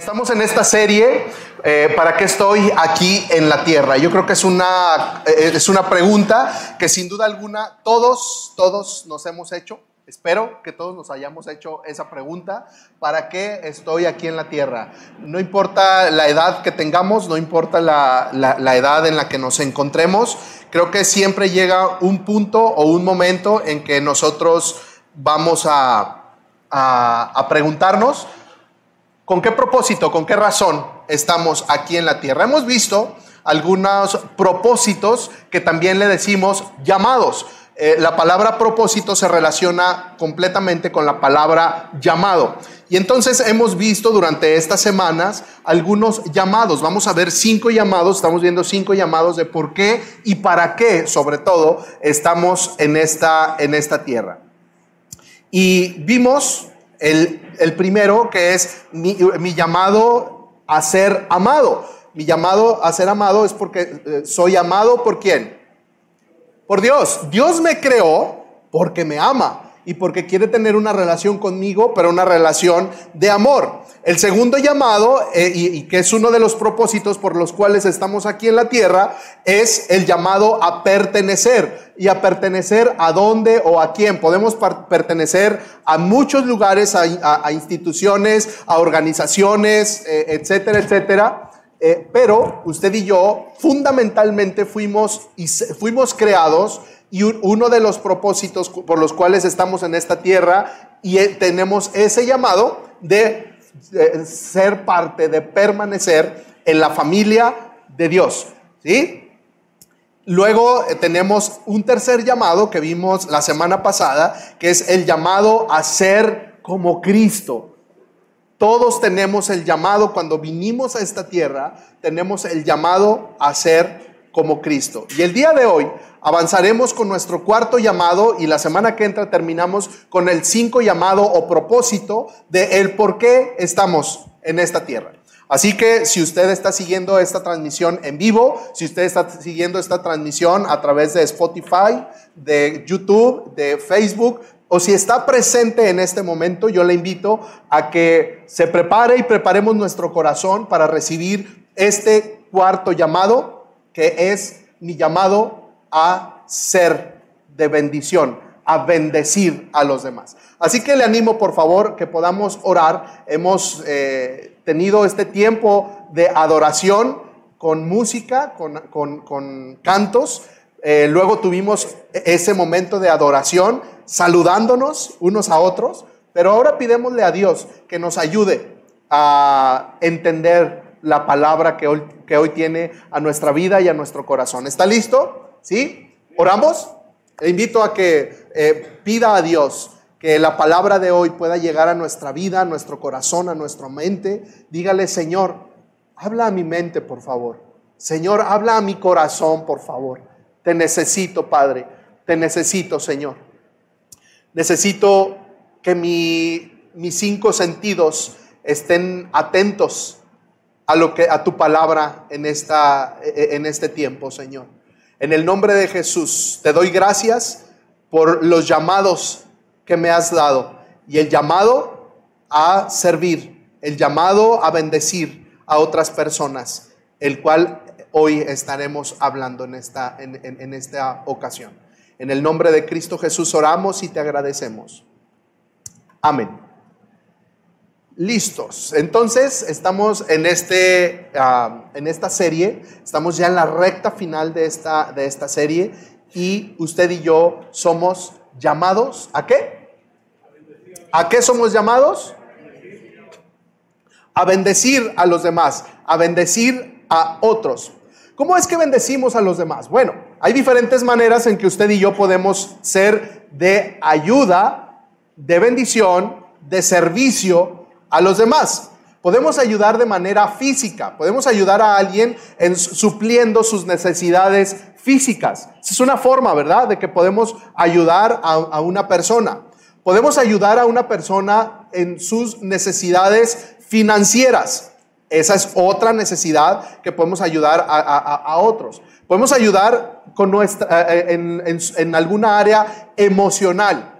Estamos en esta serie, eh, ¿para qué estoy aquí en la tierra? Yo creo que es una, eh, es una pregunta que sin duda alguna todos, todos nos hemos hecho. Espero que todos nos hayamos hecho esa pregunta. ¿Para qué estoy aquí en la tierra? No importa la edad que tengamos, no importa la, la, edad en la que nos encontremos, creo que siempre llega un punto o un momento en que nosotros vamos a, a, a preguntarnos, ¿Con qué propósito, con qué razón estamos aquí en la tierra? Hemos visto algunos propósitos que también le decimos llamados. Eh, la palabra propósito se relaciona completamente con la palabra llamado. Y entonces hemos visto durante estas semanas algunos llamados. Vamos a ver cinco llamados, estamos viendo cinco llamados de por qué y para qué, sobre todo, estamos en esta, en esta tierra. Y vimos el, primero que es mi, llamado a ser amado. Mi llamado a ser amado es porque eh, soy amado por quién? Por Dios. Dios me creó porque me ama y porque quiere tener una relación conmigo, pero una relación de amor. El segundo llamado, eh, y, que es uno de los propósitos por los cuales estamos aquí en la tierra, es el llamado a pertenecer. ¿Y a pertenecer a dónde o a quién? Podemos pertenecer a muchos lugares, a, instituciones, a organizaciones, eh, etcétera, etcétera. Eh, pero usted y yo fundamentalmente fuimos, y fuimos creados y uno de los propósitos por los cuales estamos en esta tierra y tenemos ese llamado de ser parte, de permanecer en la familia de Dios. ¿Sí? Luego eh, tenemos un tercer llamado que vimos la semana pasada, que es el llamado a ser como Cristo. Todos tenemos el llamado, cuando vinimos a esta tierra, tenemos el llamado a ser como Cristo. Y el día de hoy avanzaremos con nuestro cuarto llamado y la semana que entra terminamos con el cinco llamado o propósito de el por qué estamos en esta tierra. Así que si usted está siguiendo esta transmisión en vivo, si usted está siguiendo esta transmisión a través de Spotify, de YouTube, de Facebook, o si está presente en este momento, yo le invito a que se prepare y preparemos nuestro corazón para recibir este cuarto llamado, que es mi llamado a ser de bendición, a bendecir a los demás. Así que le animo, por favor, que podamos orar. Hemos eh, tenido este tiempo de adoración con música, con, cantos. Eh, luego tuvimos ese momento de adoración, saludándonos unos a otros. Pero ahora pidémosle a Dios que nos ayude a entender la palabra que hoy, que hoy tiene a nuestra vida y a nuestro corazón. ¿Está listo? ¿Sí? ¿Oramos? Le invito a que eh, pida a Dios que la palabra de hoy pueda llegar a nuestra vida, a nuestro corazón, a nuestra mente. Dígale, Señor, habla a mi mente, por favor. Señor, habla a mi corazón, por favor. Te necesito, Padre. Te necesito, Señor. Necesito que mis cinco sentidos estén atentos a lo que a tu palabra en esta en este tiempo, Señor. En el nombre de Jesús, te doy gracias por los llamados que me has dado y el llamado a servir, el llamado a bendecir a otras personas, el cual hoy estaremos hablando en esta, en, esta ocasión. En el nombre de Cristo Jesús oramos y te agradecemos. Amén listos. Entonces, estamos en, este, en esta serie, estamos ya en la recta final de esta, de esta serie y usted y yo somos llamados a qué? ¿A qué somos llamados? A bendecir a los demás, a bendecir a otros. ¿Cómo es que bendecimos a los demás? Bueno, hay diferentes maneras en que usted y yo podemos ser de ayuda, de bendición, de servicio a los demás. Podemos ayudar de manera física, podemos ayudar a alguien en supliendo sus necesidades físicas. Es una forma, ¿verdad?, de que podemos ayudar a, una persona. Podemos ayudar a una persona en sus necesidades financieras. Esa es otra necesidad que podemos ayudar a, otros. Podemos ayudar con nuestra, en, en alguna área emocional.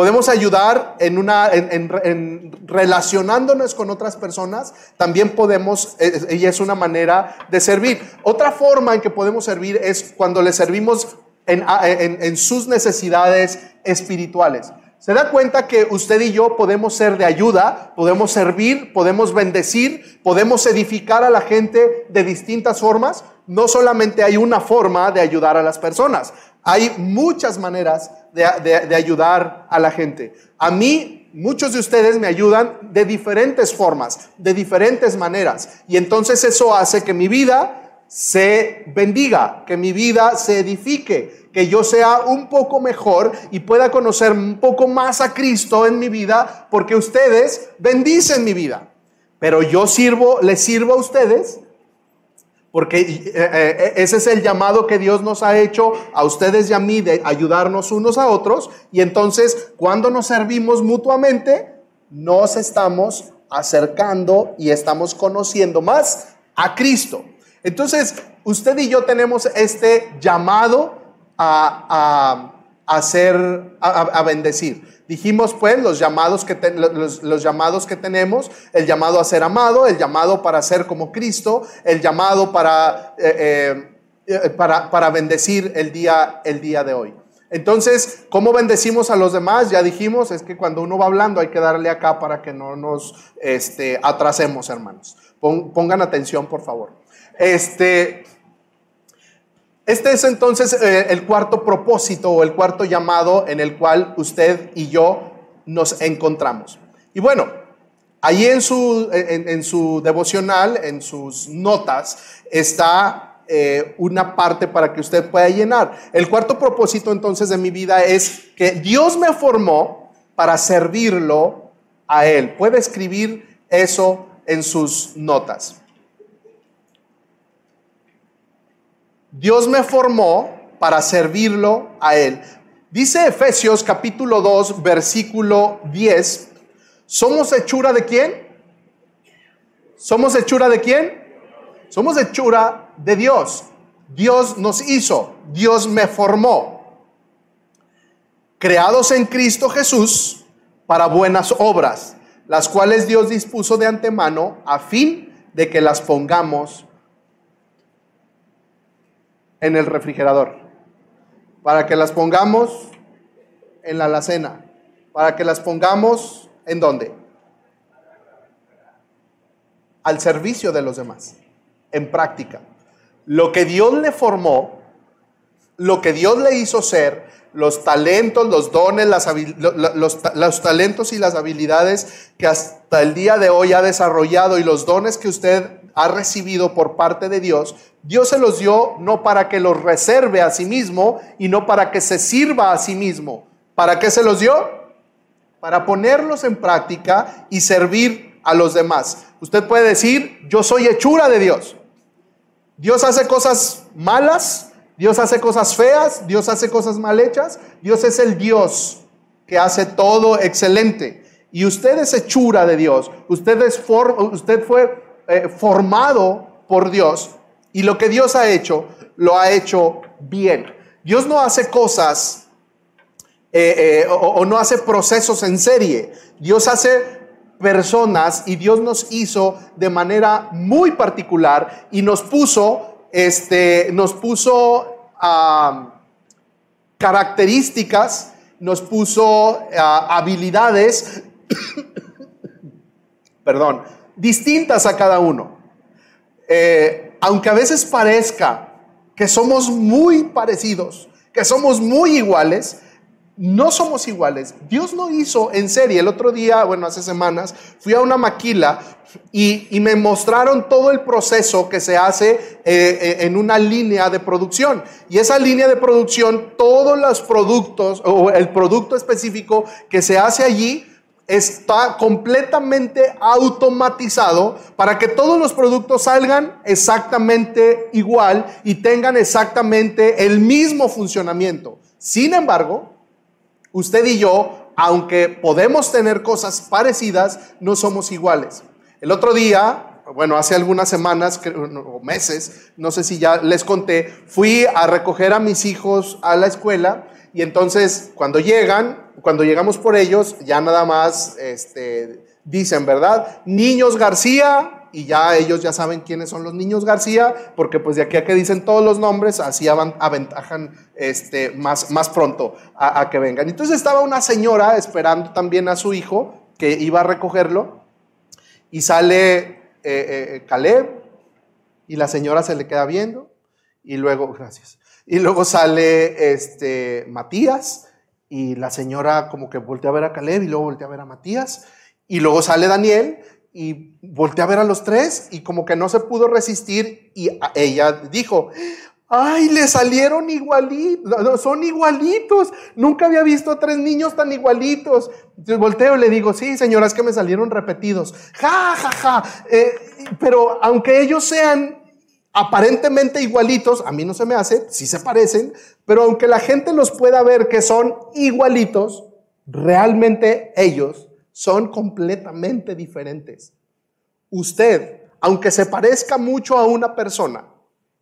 Podemos ayudar en, una, en, relacionándonos con otras personas, también podemos, y es una manera de servir. Otra forma en que podemos servir es cuando le servimos en sus necesidades espirituales. Se da cuenta que usted y yo podemos ser de ayuda, podemos servir, podemos bendecir, podemos edificar a la gente de distintas formas. No solamente hay una forma de ayudar a las personas, hay muchas maneras de, ayudar a la gente. A mí, muchos de ustedes me ayudan de diferentes formas, de diferentes maneras. Y entonces eso hace que mi vida se bendiga, que mi vida se edifique, que yo sea un poco mejor y pueda conocer un poco más a Cristo en mi vida, porque ustedes bendicen mi vida. Pero yo sirvo, les sirvo a ustedes, porque eh, eh, ese es el llamado que Dios nos ha hecho a ustedes y a mí de ayudarnos unos a otros. Y entonces, cuando nos servimos mutuamente, nos estamos acercando y estamos conociendo más a Cristo. Entonces, usted y yo tenemos este llamado a, a, bendecir. Dijimos pues los llamados, que los, llamados que tenemos, el llamado a ser amado, el llamado para ser como Cristo, el llamado para, eh, eh, para, para, bendecir el día, el día de hoy. Entonces, ¿cómo bendecimos a los demás? Ya dijimos, es que cuando uno va hablando hay que darle acá para que no nos este, atrasemos, hermanos. Pongan atención, por favor. Este, este es entonces eh, el cuarto propósito o el cuarto llamado en el cual usted y yo nos encontramos. Y bueno, ahí en su, en, su devocional, en sus notas, está eh, una parte para que usted pueda llenar. El cuarto propósito entonces de mi vida es que Dios me formó para servirlo a Él. Puede escribir eso en sus notas. Dios me formó para servirlo a Él. Dice Efesios capítulo 2, versículo 10, ¿somos hechura de quién? ¿Somos hechura de quién? Somos hechura de Dios. Dios nos hizo, Dios me formó. Creados en Cristo Jesús para buenas obras, las cuales Dios dispuso de antemano a fin de que las pongamos en el refrigerador, para que las pongamos en la alacena, para que las pongamos en dónde? Al servicio de los demás, en práctica. Lo que Dios le formó, lo que Dios le hizo ser, los talentos, los dones, las los, los, talentos y las habilidades que hasta el día de hoy ha desarrollado y los dones que usted ha recibido por parte de Dios, Dios se los dio no para que los reserve a sí mismo y no para que se sirva a sí mismo. ¿Para qué se los dio? Para ponerlos en práctica y servir a los demás. Usted puede decir, yo soy hechura de Dios. Dios hace cosas malas, Dios hace cosas feas, Dios hace cosas mal hechas. Dios es el Dios que hace todo excelente. Y usted es hechura de Dios. Usted, es usted fue eh, formado por Dios y lo que Dios ha hecho, lo ha hecho bien. Dios no hace cosas eh, eh, o, no hace procesos en serie. Dios hace personas y Dios nos hizo de manera muy particular y nos puso, este, nos puso características, nos puso habilidades, perdón, distintas a cada uno. Eh, aunque a veces parezca que somos muy parecidos, que somos muy iguales, no somos iguales. Dios no hizo en serie. El otro día, bueno, hace semanas, fui a una maquila y, me mostraron todo el proceso que se hace eh, eh, en una línea de producción. Y esa línea de producción, todos los productos o el producto específico que se hace allí, está completamente automatizado para que todos los productos salgan exactamente igual y tengan exactamente el mismo funcionamiento. Sin embargo, usted y yo, aunque podemos tener cosas parecidas, no somos iguales. El otro día, bueno, hace algunas semanas o meses, no sé si ya les conté, fui a recoger a mis hijos a la escuela Y entonces, cuando llegan, cuando llegamos por ellos, ya nada más este, dicen, ¿verdad? Niños García, y ya ellos ya saben quiénes son los niños García, porque pues de aquí a que dicen todos los nombres, así aventajan este, más, más pronto a, que vengan. Entonces estaba una señora esperando también a su hijo, que iba a recogerlo, y sale eh, eh, Caleb, y la señora se le queda viendo, y luego, gracias, y luego sale este, Matías, y la señora como que voltea a ver a Caleb, y luego voltea a ver a Matías, y luego sale Daniel, y volteé a ver a los tres y como que no se pudo resistir y ella dijo, ay, le salieron igualitos, son igualitos, nunca había visto a tres niños tan igualitos. Entonces volteo y le digo, sí, señora, es que me salieron repetidos. Ja, ja, ja. Eh, pero aunque ellos sean aparentemente igualitos, a mí no se me hace, sí se parecen, pero aunque la gente los pueda ver que son igualitos, realmente ellos son completamente diferentes. Usted, aunque se parezca mucho a una persona,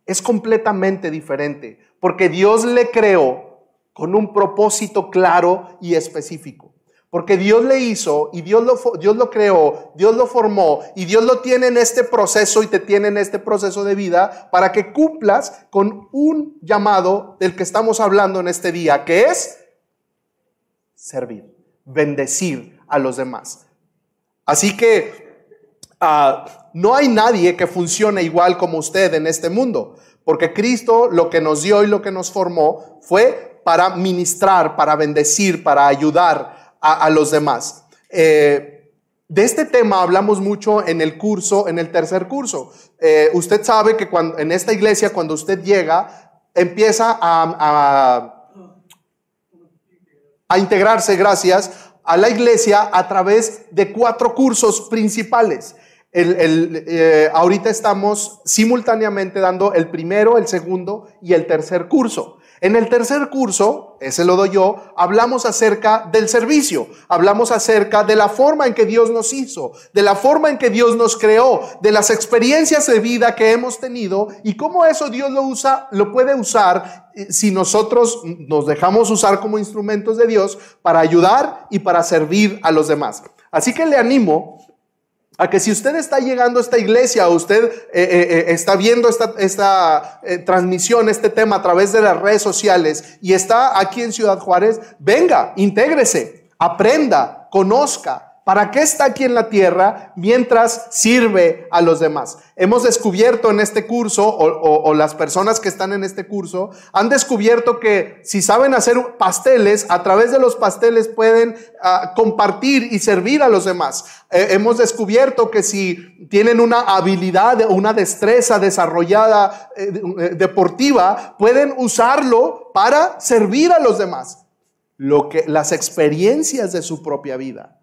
es completamente diferente, porque Dios le creó con un propósito claro y específico. Porque Dios le hizo y Dios lo, Dios lo creó, Dios lo formó y Dios lo tiene en este proceso y te tiene en este proceso de vida para que cumplas con un llamado del que estamos hablando en este día, que es servir, bendecir, a los demás. Así que ah, no hay nadie que funcione igual como usted en este mundo, porque Cristo lo que nos dio y lo que nos formó fue para ministrar, para bendecir, para ayudar a, los demás. Eh, de este tema hablamos mucho en el curso, en el tercer curso. Eh, usted sabe que cuando, en esta iglesia, cuando usted llega, empieza a, integrarse, gracias, a la iglesia a través de cuatro cursos principales. El, eh, ahorita estamos simultáneamente dando el primero, el segundo y el tercer curso. En el tercer curso, ese lo doy yo, hablamos acerca del servicio, hablamos acerca de la forma en que Dios nos hizo, de la forma en que Dios nos creó, de las experiencias de vida que hemos tenido y cómo eso Dios lo usa, lo puede usar eh, si nosotros nos dejamos usar como instrumentos de Dios para ayudar y para servir a los demás. Así que le animo a que si usted está llegando a esta iglesia usted eh, eh, eh, está viendo esta, esta transmisión, este tema a través de las redes sociales y está aquí en Ciudad Juárez, venga, intégrese, aprenda, conozca, ¿Para qué está aquí en la tierra mientras sirve a los demás? Hemos descubierto en este curso, o, las personas que están en este curso, han descubierto que si saben hacer pasteles, a través de los pasteles pueden ah, compartir y servir a los demás. Eh, hemos descubierto que si tienen una habilidad, una destreza desarrollada eh, eh, deportiva, pueden usarlo para servir a los demás. Lo que, las experiencias de su propia vida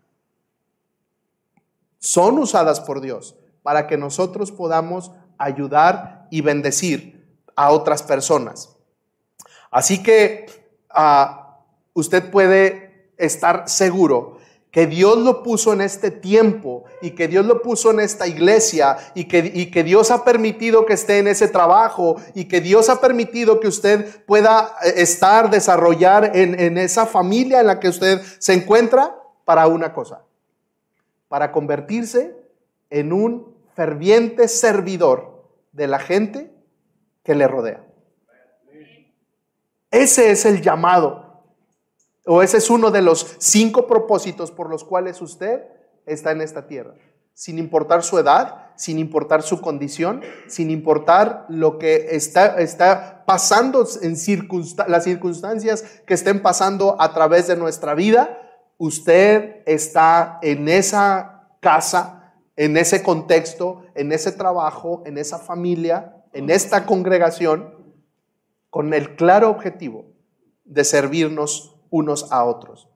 son usadas por Dios para que nosotros podamos ayudar y bendecir a otras personas. Así que ah, usted puede estar seguro que Dios lo puso en este tiempo y que Dios lo puso en esta iglesia y que, que Dios ha permitido que esté en ese trabajo y que Dios ha permitido que usted pueda eh, estar, desarrollar en, en esa familia en la que usted se encuentra para una cosa, para convertirse en un ferviente servidor de la gente que le rodea. Ese es el llamado, o ese es uno de los cinco propósitos por los cuales usted está en esta tierra, sin importar su edad, sin importar su condición, sin importar lo que está, está pasando en las circunstancias que estén pasando a través de nuestra vida, usted está en esa casa, en ese contexto, en ese trabajo, en esa familia, en esta congregación, con el claro objetivo de servirnos unos a otros.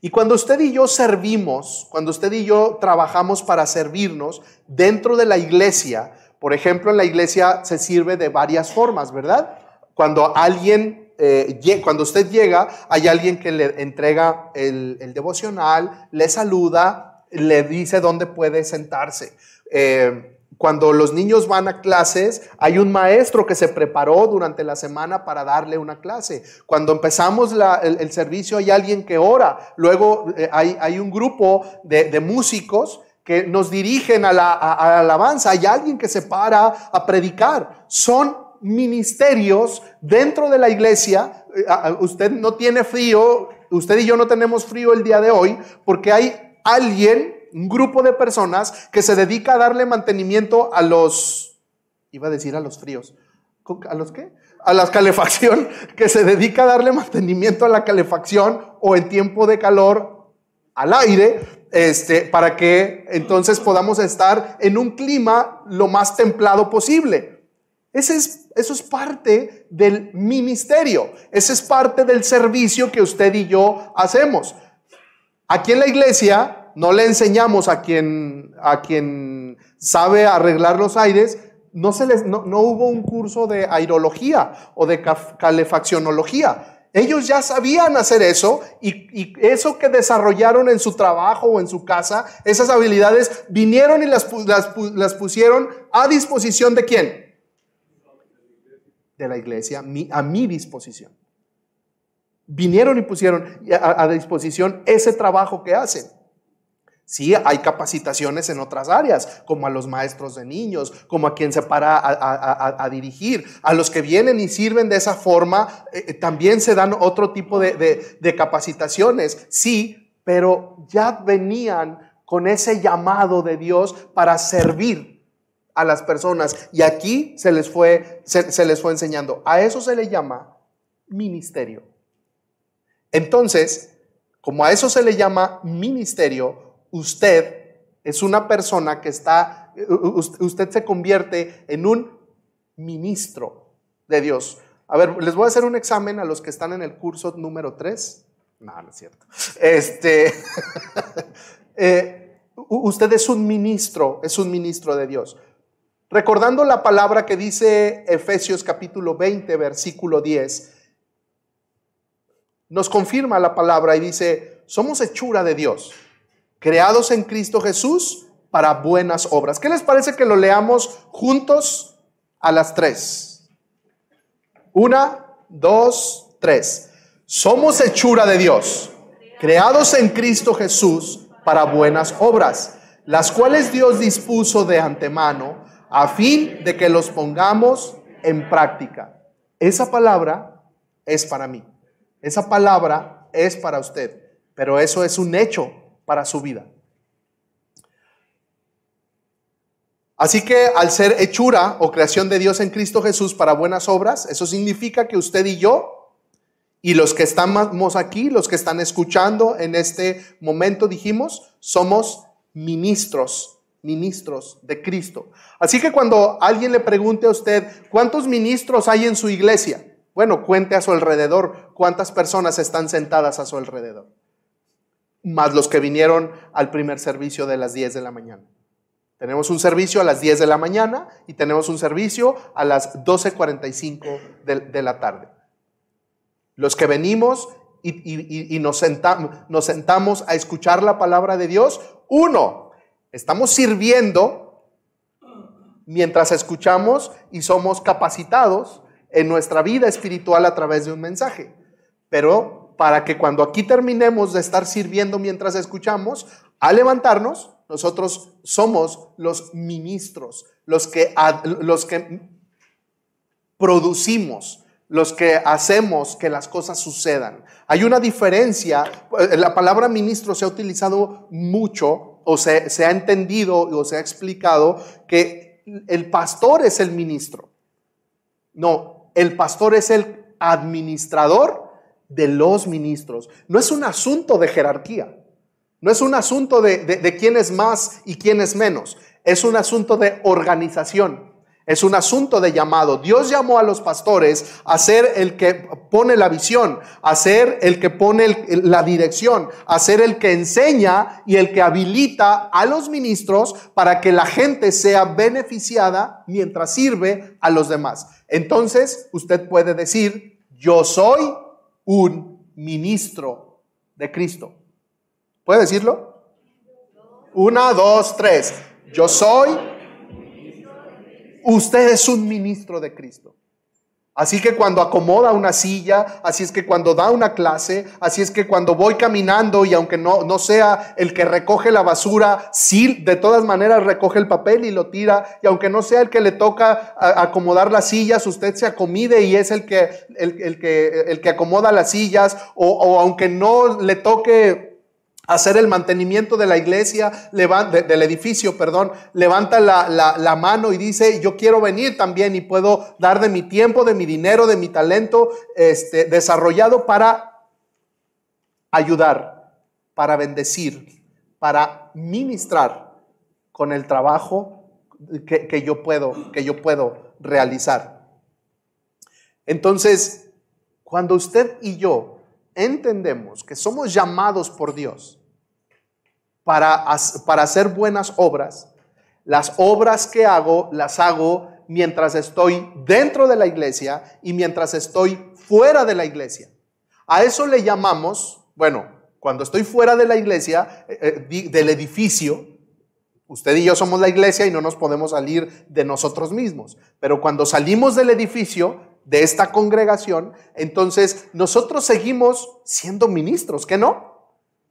Y cuando usted y yo servimos, cuando usted y yo trabajamos para servirnos dentro de la iglesia, por ejemplo, en la iglesia se sirve de varias formas, ¿verdad? Cuando alguien eh, cuando usted llega, hay alguien que le entrega el, devocional, le saluda, le dice dónde puede sentarse. Eh, cuando los niños van a clases, hay un maestro que se preparó durante la semana para darle una clase. Cuando empezamos el, servicio hay alguien que ora. Luego eh, hay, un grupo de, músicos que nos dirigen a la, alabanza. Hay alguien que se para a predicar. Son ministerios dentro de la iglesia. Eh, usted no tiene frío, usted y yo no tenemos frío el día de hoy porque hay alguien un grupo de personas que se dedica a darle mantenimiento a los, iba a decir a los fríos, ¿a los qué? A la calefacción, que se dedica a darle mantenimiento a la calefacción o en tiempo de calor al aire, este, para que entonces podamos estar en un clima lo más templado posible. Es, eso es parte del ministerio, ese es parte del servicio que usted y yo hacemos. Aquí en la iglesia no le enseñamos a quien, a quien sabe arreglar los aires, no, se les, no, hubo un curso de aerología o de calefaccionología. Ellos ya sabían hacer eso y, eso que desarrollaron en su trabajo o en su casa, esas habilidades, vinieron y las, las, pusieron a disposición de quién? De la iglesia, a mi disposición. Vinieron y pusieron a disposición ese trabajo que hacen. Sí, hay capacitaciones en otras áreas, como a los maestros de niños, como a quien se para a, dirigir, a los que vienen y sirven de esa forma, eh, eh, también se dan otro tipo de, de capacitaciones, sí, pero ya venían con ese llamado de Dios para servir a las personas. Y aquí se les fue, se, les fue enseñando. A eso se le llama ministerio. Entonces, como a eso se le llama ministerio, usted es una persona que está, usted se convierte en un ministro de Dios. A ver, les voy a hacer un examen a los que están en el curso número 3. No, no es cierto. Este, eh, usted es un ministro, es un ministro de Dios. Recordando la palabra que dice Efesios capítulo 20, versículo 10, nos confirma la palabra y dice, somos hechura de Dios creados en Cristo Jesús para buenas obras. ¿Qué les parece que lo leamos juntos a las tres? Una, dos, tres. Somos hechura de Dios, creados en Cristo Jesús para buenas obras, las cuales Dios dispuso de antemano a fin de que los pongamos en práctica. Esa palabra es para mí. Esa palabra es para usted. Pero eso es un hecho para su vida. Así que al ser hechura o creación de Dios en Cristo Jesús para buenas obras, eso significa que usted y yo y los que estamos aquí, los que están escuchando en este momento, dijimos, somos ministros, ministros de Cristo. Así que cuando alguien le pregunte a usted, ¿cuántos ministros hay en su iglesia? Bueno, cuente a su alrededor cuántas personas están sentadas a su alrededor más los que vinieron al primer servicio de las 10 de la mañana. Tenemos un servicio a las 10 de la mañana y tenemos un servicio a las 12.45 de, de la tarde. Los que venimos y, nos, nos sentamos a escuchar la palabra de Dios, uno, estamos sirviendo mientras escuchamos y somos capacitados en nuestra vida espiritual a través de un mensaje. Pero para que cuando aquí terminemos de estar sirviendo mientras escuchamos, al levantarnos, nosotros somos los ministros, los que, los que producimos, los que hacemos que las cosas sucedan. Hay una diferencia, la palabra ministro se ha utilizado mucho o se, ha entendido o se ha explicado que el pastor es el ministro. No, el pastor es el administrador de los ministros. No es un asunto de jerarquía, no es un asunto de, quién es más y quién es menos, es un asunto de organización. Es un asunto de llamado. Dios llamó a los pastores a ser el que pone la visión, a ser el que pone la dirección, a ser el que enseña y el que habilita a los ministros para que la gente sea beneficiada mientras sirve a los demás. Entonces, usted puede decir, yo soy un ministro de Cristo. ¿Puede decirlo? Una, dos, tres. Yo soy usted es un ministro de Cristo. Así que cuando acomoda una silla, así es que cuando da una clase, así es que cuando voy caminando y aunque no, no sea el que recoge la basura, sí, de todas maneras recoge el papel y lo tira. Y aunque no sea el que le toca acomodar las sillas, usted se acomide y es el que, el, que, el que acomoda las sillas. O, o aunque no le toque hacer el mantenimiento de la iglesia, del edificio, perdón, levanta la, mano y dice, yo quiero venir también y puedo dar de mi tiempo, de mi dinero, de mi talento este, desarrollado para ayudar, para bendecir, para ministrar con el trabajo que, que yo puedo, que yo puedo realizar. Entonces, cuando usted y yo entendemos que somos llamados por Dios para, para hacer buenas obras, las obras que hago las hago mientras estoy dentro de la iglesia y mientras estoy fuera de la iglesia. A eso le llamamos, bueno, cuando estoy fuera de la iglesia, eh, eh, del edificio, usted y yo somos la iglesia y no nos podemos salir de nosotros mismos, pero cuando salimos del edificio, de esta congregación, entonces nosotros seguimos siendo ministros, ¿qué no?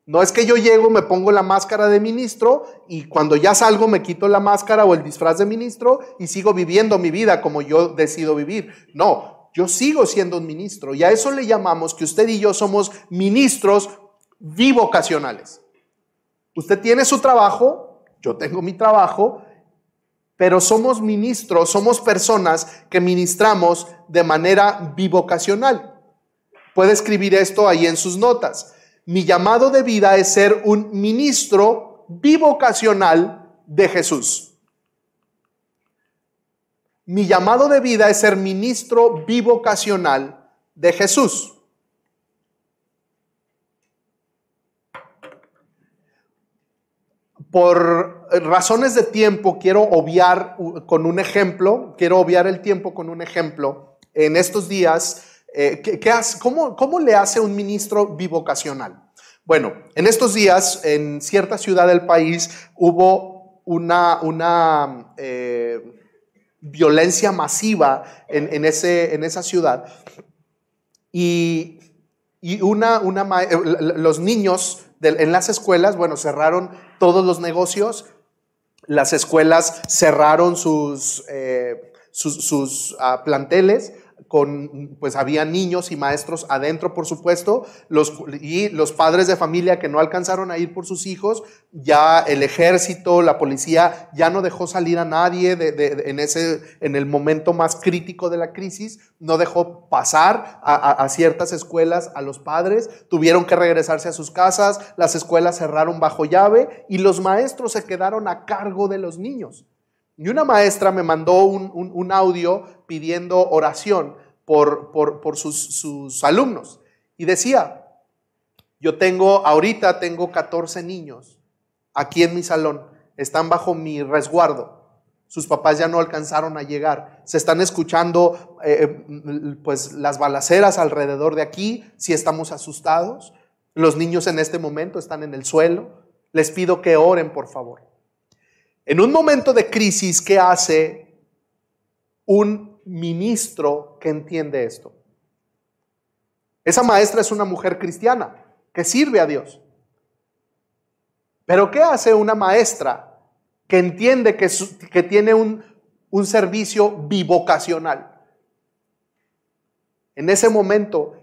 No es que yo llego, me pongo la máscara de ministro y cuando ya salgo me quito la máscara o el disfraz de ministro y sigo viviendo mi vida como yo decido vivir. No, yo sigo siendo un ministro y a eso le llamamos que usted y yo somos ministros bivocacionales. Usted tiene su trabajo, yo tengo mi trabajo pero somos ministros, somos personas que ministramos de manera bivocacional. Puede escribir esto ahí en sus notas. Mi llamado de vida es ser un ministro bivocacional de Jesús. Mi llamado de vida es ser ministro bivocacional de Jesús. Por razones de tiempo quiero obviar con un ejemplo, quiero obviar el tiempo con un ejemplo. En estos días, eh, cómo, le hace un ministro bivocacional? Bueno, en estos días, en cierta ciudad del país, hubo una, eh, violencia masiva en, esa ciudad. Y, una, los niños en las escuelas, bueno, cerraron todos los negocios, las escuelas cerraron sus, eh, sus, ah, planteles, con, pues había niños y maestros adentro, por supuesto, los, y los padres de familia que no alcanzaron a ir por sus hijos, ya el ejército, la policía, ya no dejó salir a nadie de, en, ese, en el momento más crítico de la crisis, no dejó pasar a, ciertas escuelas a los padres, tuvieron que regresarse a sus casas, las escuelas cerraron bajo llave y los maestros se quedaron a cargo de los niños. Y una maestra me mandó un, audio pidiendo oración por, por, sus, sus, alumnos. Y decía, yo tengo, ahorita tengo 14 niños aquí en mi salón, están bajo mi resguardo. Sus papás ya no alcanzaron a llegar. Se están escuchando eh, eh, pues las balaceras alrededor de aquí, si estamos asustados. Los niños en este momento están en el suelo. Les pido que oren, por favor. En un momento de crisis, ¿qué hace un ministro que entiende esto? Esa maestra es una mujer cristiana que sirve a Dios. Pero ¿qué hace una maestra que entiende que, que tiene un, un servicio bivocacional? En ese momento,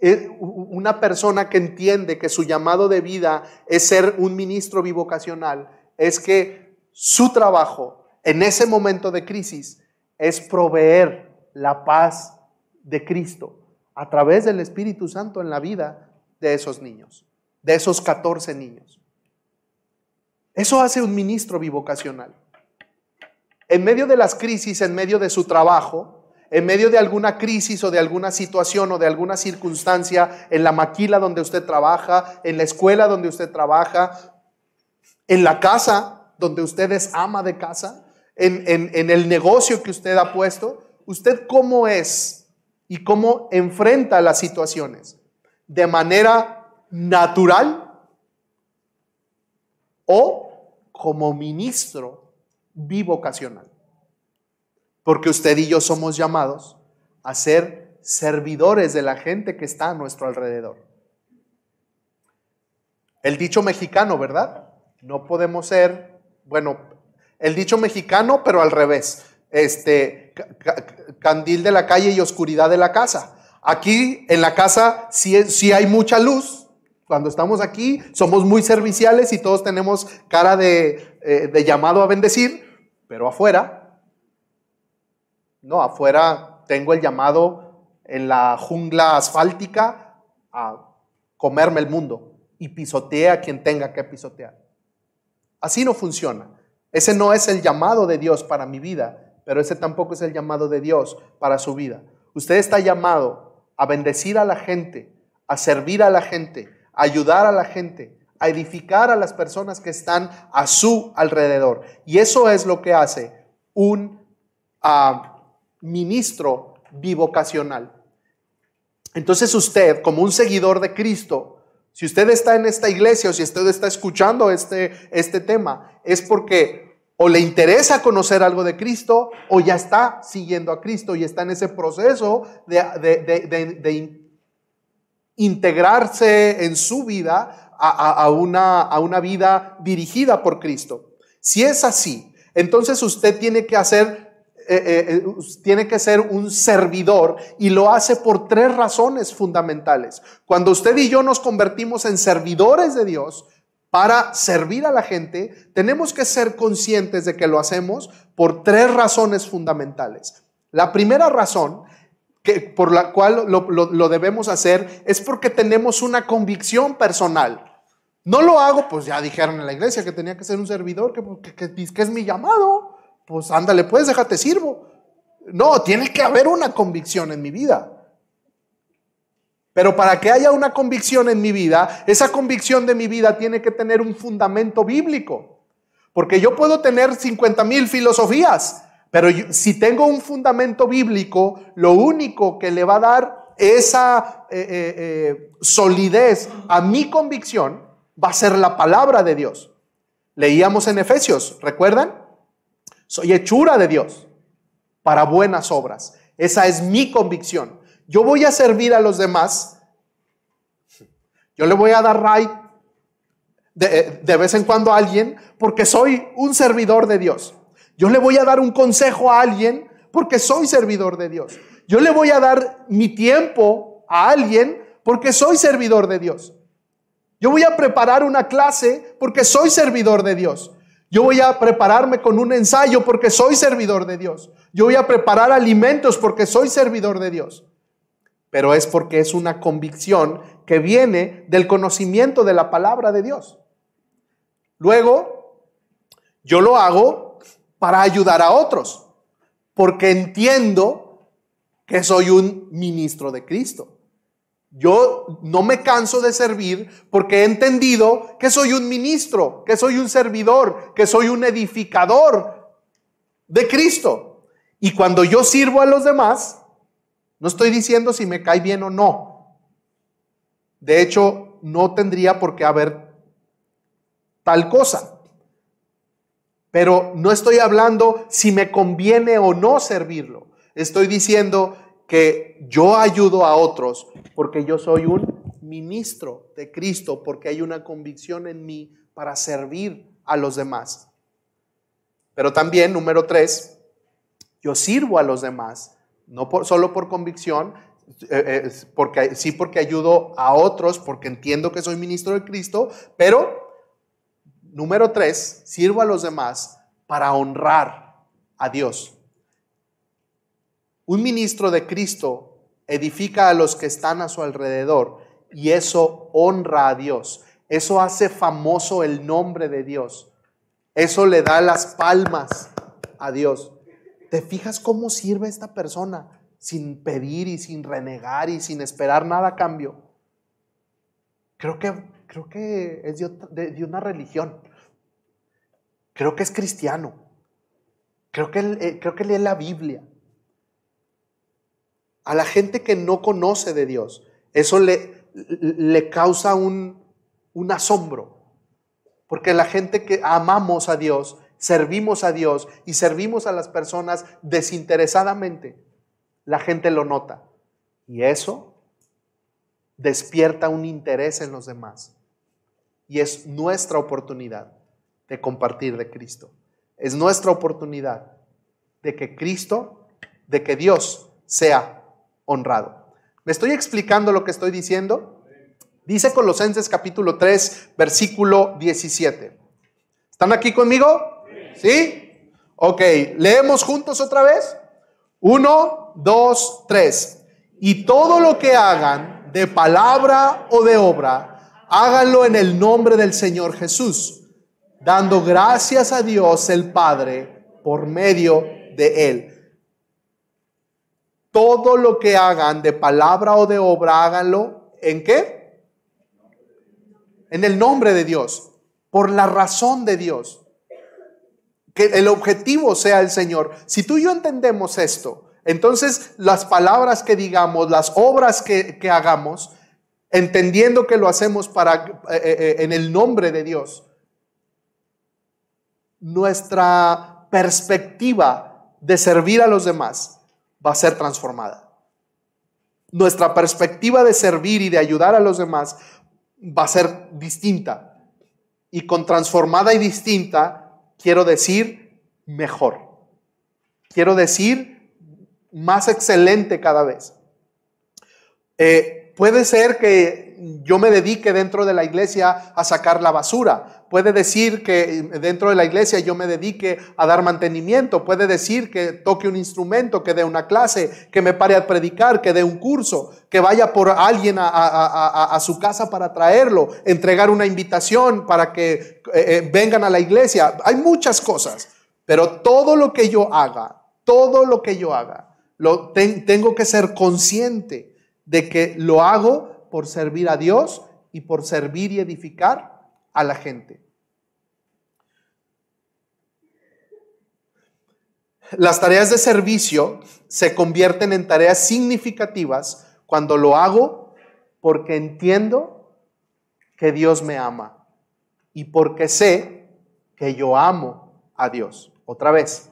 eh, una persona que entiende que su llamado de vida es ser un ministro bivocacional, es que su trabajo en ese momento de crisis es proveer la paz de Cristo a través del Espíritu Santo en la vida de esos niños, de esos 14 niños. Eso hace un ministro bivocacional. En medio de las crisis, en medio de su trabajo, en medio de alguna crisis o de alguna situación o de alguna circunstancia, en la maquila donde usted trabaja, en la escuela donde usted trabaja, en la casa donde usted es ama de casa, en, el negocio que usted ha puesto, usted cómo es y cómo enfrenta las situaciones. De manera natural o como ministro bivocacional. Porque usted y yo somos llamados a ser servidores de la gente que está a nuestro alrededor. El dicho mexicano, ¿verdad? No podemos ser, bueno, el dicho mexicano, pero al revés. Este, candil de la calle y oscuridad de la casa. Aquí en la casa sí, hay mucha luz. Cuando estamos aquí somos muy serviciales y todos tenemos cara de, eh, de llamado a bendecir, pero afuera, no, afuera tengo el llamado en la jungla asfáltica a comerme el mundo y pisotea a quien tenga que pisotear. Así no funciona. Ese no es el llamado de Dios para mi vida, pero ese tampoco es el llamado de Dios para su vida. Usted está llamado a bendecir a la gente, a servir a la gente, a ayudar a la gente, a edificar a las personas que están a su alrededor. Y eso es lo que hace un uh, ministro bivocacional. Entonces usted, como un seguidor de Cristo, si usted está en esta iglesia o si usted está escuchando este, este tema, es porque o le interesa conocer algo de Cristo o ya está siguiendo a Cristo y está en ese proceso de, de, integrarse en su vida a, una, a una vida dirigida por Cristo. Si es así, entonces usted tiene que hacer eh, eh, eh, tiene que ser un servidor y lo hace por tres razones fundamentales. Cuando usted y yo nos convertimos en servidores de Dios para servir a la gente, tenemos que ser conscientes de que lo hacemos por tres razones fundamentales. La primera razón por la cual lo, debemos hacer es porque tenemos una convicción personal. No lo hago, pues ya dijeron en la iglesia que tenía que ser un servidor, que, que es mi llamado pues ándale, pues déjate sirvo. No, tiene que haber una convicción en mi vida. Pero para que haya una convicción en mi vida, esa convicción de mi vida tiene que tener un fundamento bíblico. Porque yo puedo tener 50 mil filosofías, pero si tengo un fundamento bíblico, lo único que le va a dar esa eh, eh, eh, solidez a mi convicción va a ser la palabra de Dios. Leíamos en Efesios, ¿recuerdan? Soy hechura de Dios para buenas obras. Esa es mi convicción. Yo voy a servir a los demás. Yo le voy a dar right de, de, vez en cuando a alguien porque soy un servidor de Dios. Yo le voy a dar un consejo a alguien porque soy servidor de Dios. Yo le voy a dar mi tiempo a alguien porque soy servidor de Dios. Yo voy a preparar una clase porque soy servidor de Dios. Yo voy a prepararme con un ensayo porque soy servidor de Dios. Yo voy a preparar alimentos porque soy servidor de Dios. Pero es porque es una convicción que viene del conocimiento de la palabra de Dios. Luego, yo lo hago para ayudar a otros, porque entiendo que soy un ministro de Cristo. Yo no me canso de servir porque he entendido que soy un ministro, que soy un servidor, que soy un edificador de Cristo. Y cuando yo sirvo a los demás, no estoy diciendo si me cae bien o no. De hecho, no tendría por qué haber tal cosa. Pero no estoy hablando si me conviene o no servirlo. Estoy diciendo que yo ayudo a otros porque yo soy un ministro de Cristo, porque hay una convicción en mí para servir a los demás. Pero también, número tres, yo sirvo a los demás, no por, solo por convicción, eh, eh, porque, sí porque ayudo a otros, porque entiendo que soy ministro de Cristo, pero, número tres, sirvo a los demás para honrar a Dios. Un ministro de Cristo edifica a los que están a su alrededor y eso honra a Dios. Eso hace famoso el nombre de Dios. Eso le da las palmas a Dios. ¿Te fijas cómo sirve esta persona sin pedir y sin renegar y sin esperar nada a cambio? Creo que, creo que es de, una religión. Creo que es cristiano. Creo que, eh, creo que lee la Biblia a la gente que no conoce de Dios, eso le, le causa un, un asombro. Porque la gente que amamos a Dios, servimos a Dios y servimos a las personas desinteresadamente, la gente lo nota. Y eso despierta un interés en los demás. Y es nuestra oportunidad de compartir de Cristo. Es nuestra oportunidad de que Cristo, de que Dios sea honrado. ¿Me estoy explicando lo que estoy diciendo? Dice Colosenses capítulo 3, versículo 17. ¿Están aquí conmigo? ¿Sí? Ok, leemos juntos otra vez. Uno, dos, tres. Y todo lo que hagan de palabra o de obra, háganlo en el nombre del Señor Jesús, dando gracias a Dios el Padre por medio de Él. Todo lo que hagan de palabra o de obra, háganlo en qué? En el nombre de Dios, por la razón de Dios. Que el objetivo sea el Señor. Si tú y yo entendemos esto, entonces las palabras que digamos, las obras que, hagamos, entendiendo que lo hacemos para, eh, eh, eh, en el nombre de Dios, nuestra perspectiva de servir a los demás va a ser transformada. Nuestra perspectiva de servir y de ayudar a los demás va a ser distinta. Y con transformada y distinta quiero decir mejor. Quiero decir más excelente cada vez. Eh, puede ser que yo me dedique dentro de la iglesia a sacar la basura. Puede decir que dentro de la iglesia yo me dedique a dar mantenimiento. Puede decir que toque un instrumento, que dé una clase, que me pare a predicar, que dé un curso, que vaya por alguien a, su casa para traerlo, entregar una invitación para que eh, eh, vengan a la iglesia. Hay muchas cosas, pero todo lo que yo haga, todo lo que yo haga, tengo que ser consciente de que lo hago por servir a Dios y por servir y edificar a la gente. Las tareas de servicio se convierten en tareas significativas cuando lo hago porque entiendo que Dios me ama y porque sé que yo amo a Dios. Otra vez,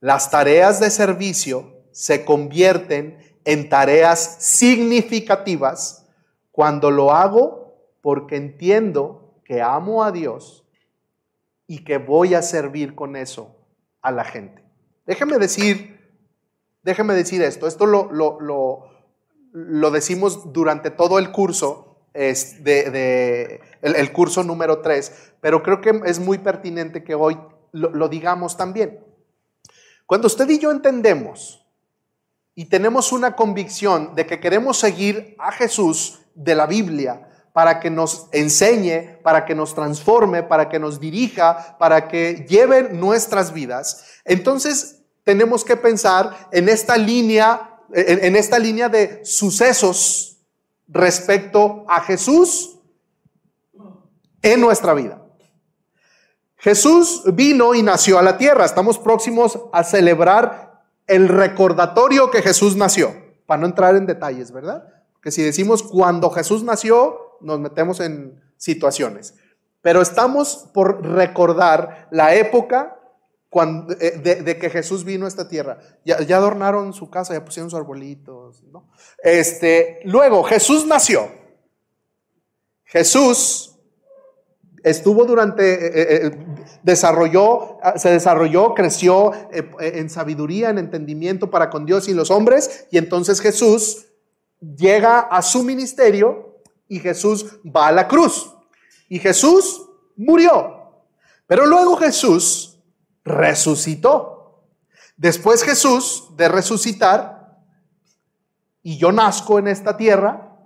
las tareas de servicio se convierten en tareas significativas cuando lo hago porque entiendo que amo a Dios y que voy a servir con eso a la gente. Déjeme decir, déjeme decir esto, esto lo, lo, decimos durante todo el curso, es de, el, curso número 3, pero creo que es muy pertinente que hoy lo digamos también. Cuando usted y yo entendemos y tenemos una convicción de que queremos seguir a Jesús de la Biblia, para que nos enseñe, para que nos transforme, para que nos dirija, para que lleve nuestras vidas. Entonces tenemos que pensar en esta línea, en, esta línea de sucesos respecto a Jesús en nuestra vida. Jesús vino y nació a la tierra. Estamos próximos a celebrar el recordatorio que Jesús nació, para no entrar en detalles, ¿verdad? Que si decimos cuando Jesús nació, nos metemos en situaciones. Pero estamos por recordar la época eh, de, que Jesús vino a esta tierra. Ya, adornaron su casa, ya pusieron sus arbolitos. Este, luego, Jesús nació. Jesús estuvo durante, eh, eh, desarrolló, ah, se desarrolló, creció en sabiduría, en entendimiento para con Dios y los hombres, y entonces Jesús llega a su ministerio y Jesús va a la cruz. Y Jesús murió. Pero luego Jesús resucitó. Después Jesús de resucitar, y yo nazco en esta tierra,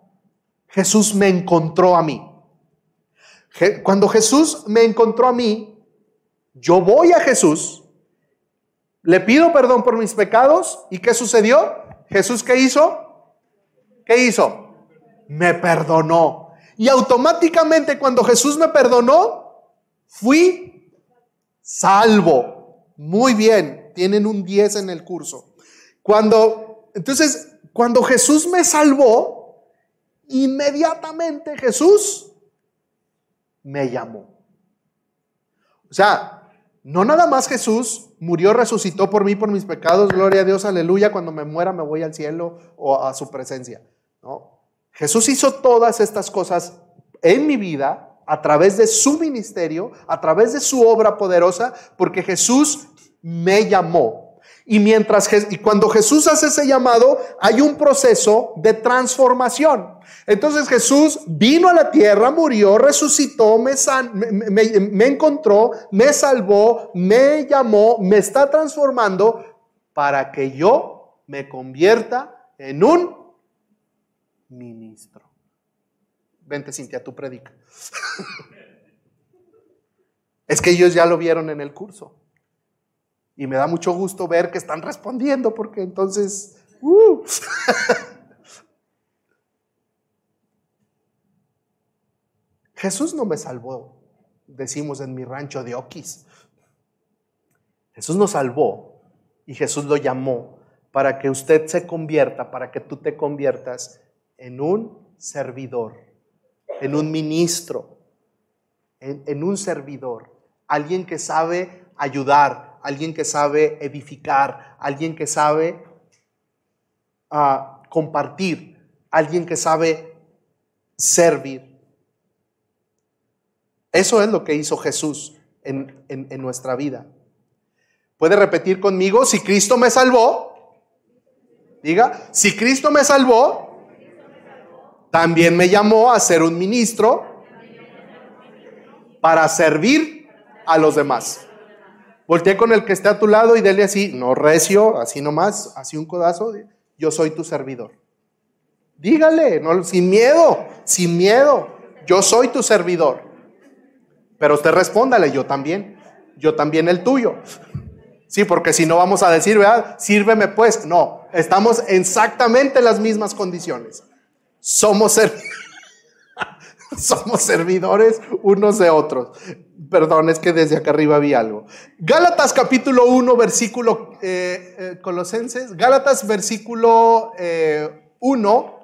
Jesús me encontró a mí. Cuando Jesús me encontró a mí, yo voy a Jesús, le pido perdón por mis pecados, ¿y qué sucedió? Jesús, ¿qué hizo? ¿Qué hizo? me perdonó. Y automáticamente cuando Jesús me perdonó, fui salvo. Muy bien, tienen un 10 en el curso. Cuando, entonces, cuando Jesús me salvó, inmediatamente Jesús me llamó. O sea, No nada más Jesús murió, resucitó por mí, por mis pecados, gloria a Dios, aleluya, cuando me muera me voy al cielo o a su presencia. No. Jesús hizo todas estas cosas en mi vida a través de su ministerio, a través de su obra poderosa, porque Jesús me llamó. Y mientras y cuando Jesús hace ese llamado, hay un proceso de transformación. Entonces Jesús vino a la tierra, murió, resucitó, me, me, encontró, me salvó, me llamó, me está transformando para que yo me convierta en un ministro. Vente, Cintia, tú predica. es que ellos ya lo vieron en el curso. Y me da mucho gusto ver que están respondiendo, porque entonces... Uh. Jesús no me salvó, decimos en mi rancho de Oquis. Jesús nos salvó y Jesús lo llamó para que usted se convierta, para que tú te conviertas en un servidor, en un ministro, en, un servidor, alguien que sabe ayudar, alguien que sabe edificar, alguien que sabe ah, compartir, alguien que sabe servir. Eso es lo que hizo Jesús en, en, nuestra vida. ¿Puede repetir conmigo? Si Cristo me salvó, diga, si Cristo me salvó, también me llamó a ser un ministro para servir a los demás. Voltea con el que esté a tu lado y dele así, no recio, así nomás, así un codazo, yo soy tu servidor. Dígale, no, sin miedo, sin miedo, yo soy tu servidor. Pero usted respóndale, yo también, yo también el tuyo. Sí, porque si no vamos a decir, ¿verdad? Sírveme pues. No, estamos exactamente en las mismas condiciones. Somos, somos servidores unos de otros. Perdón, es que desde acá arriba vi algo. Gálatas capítulo 1, versículo eh, eh, Colosenses. Gálatas versículo 1. Eh,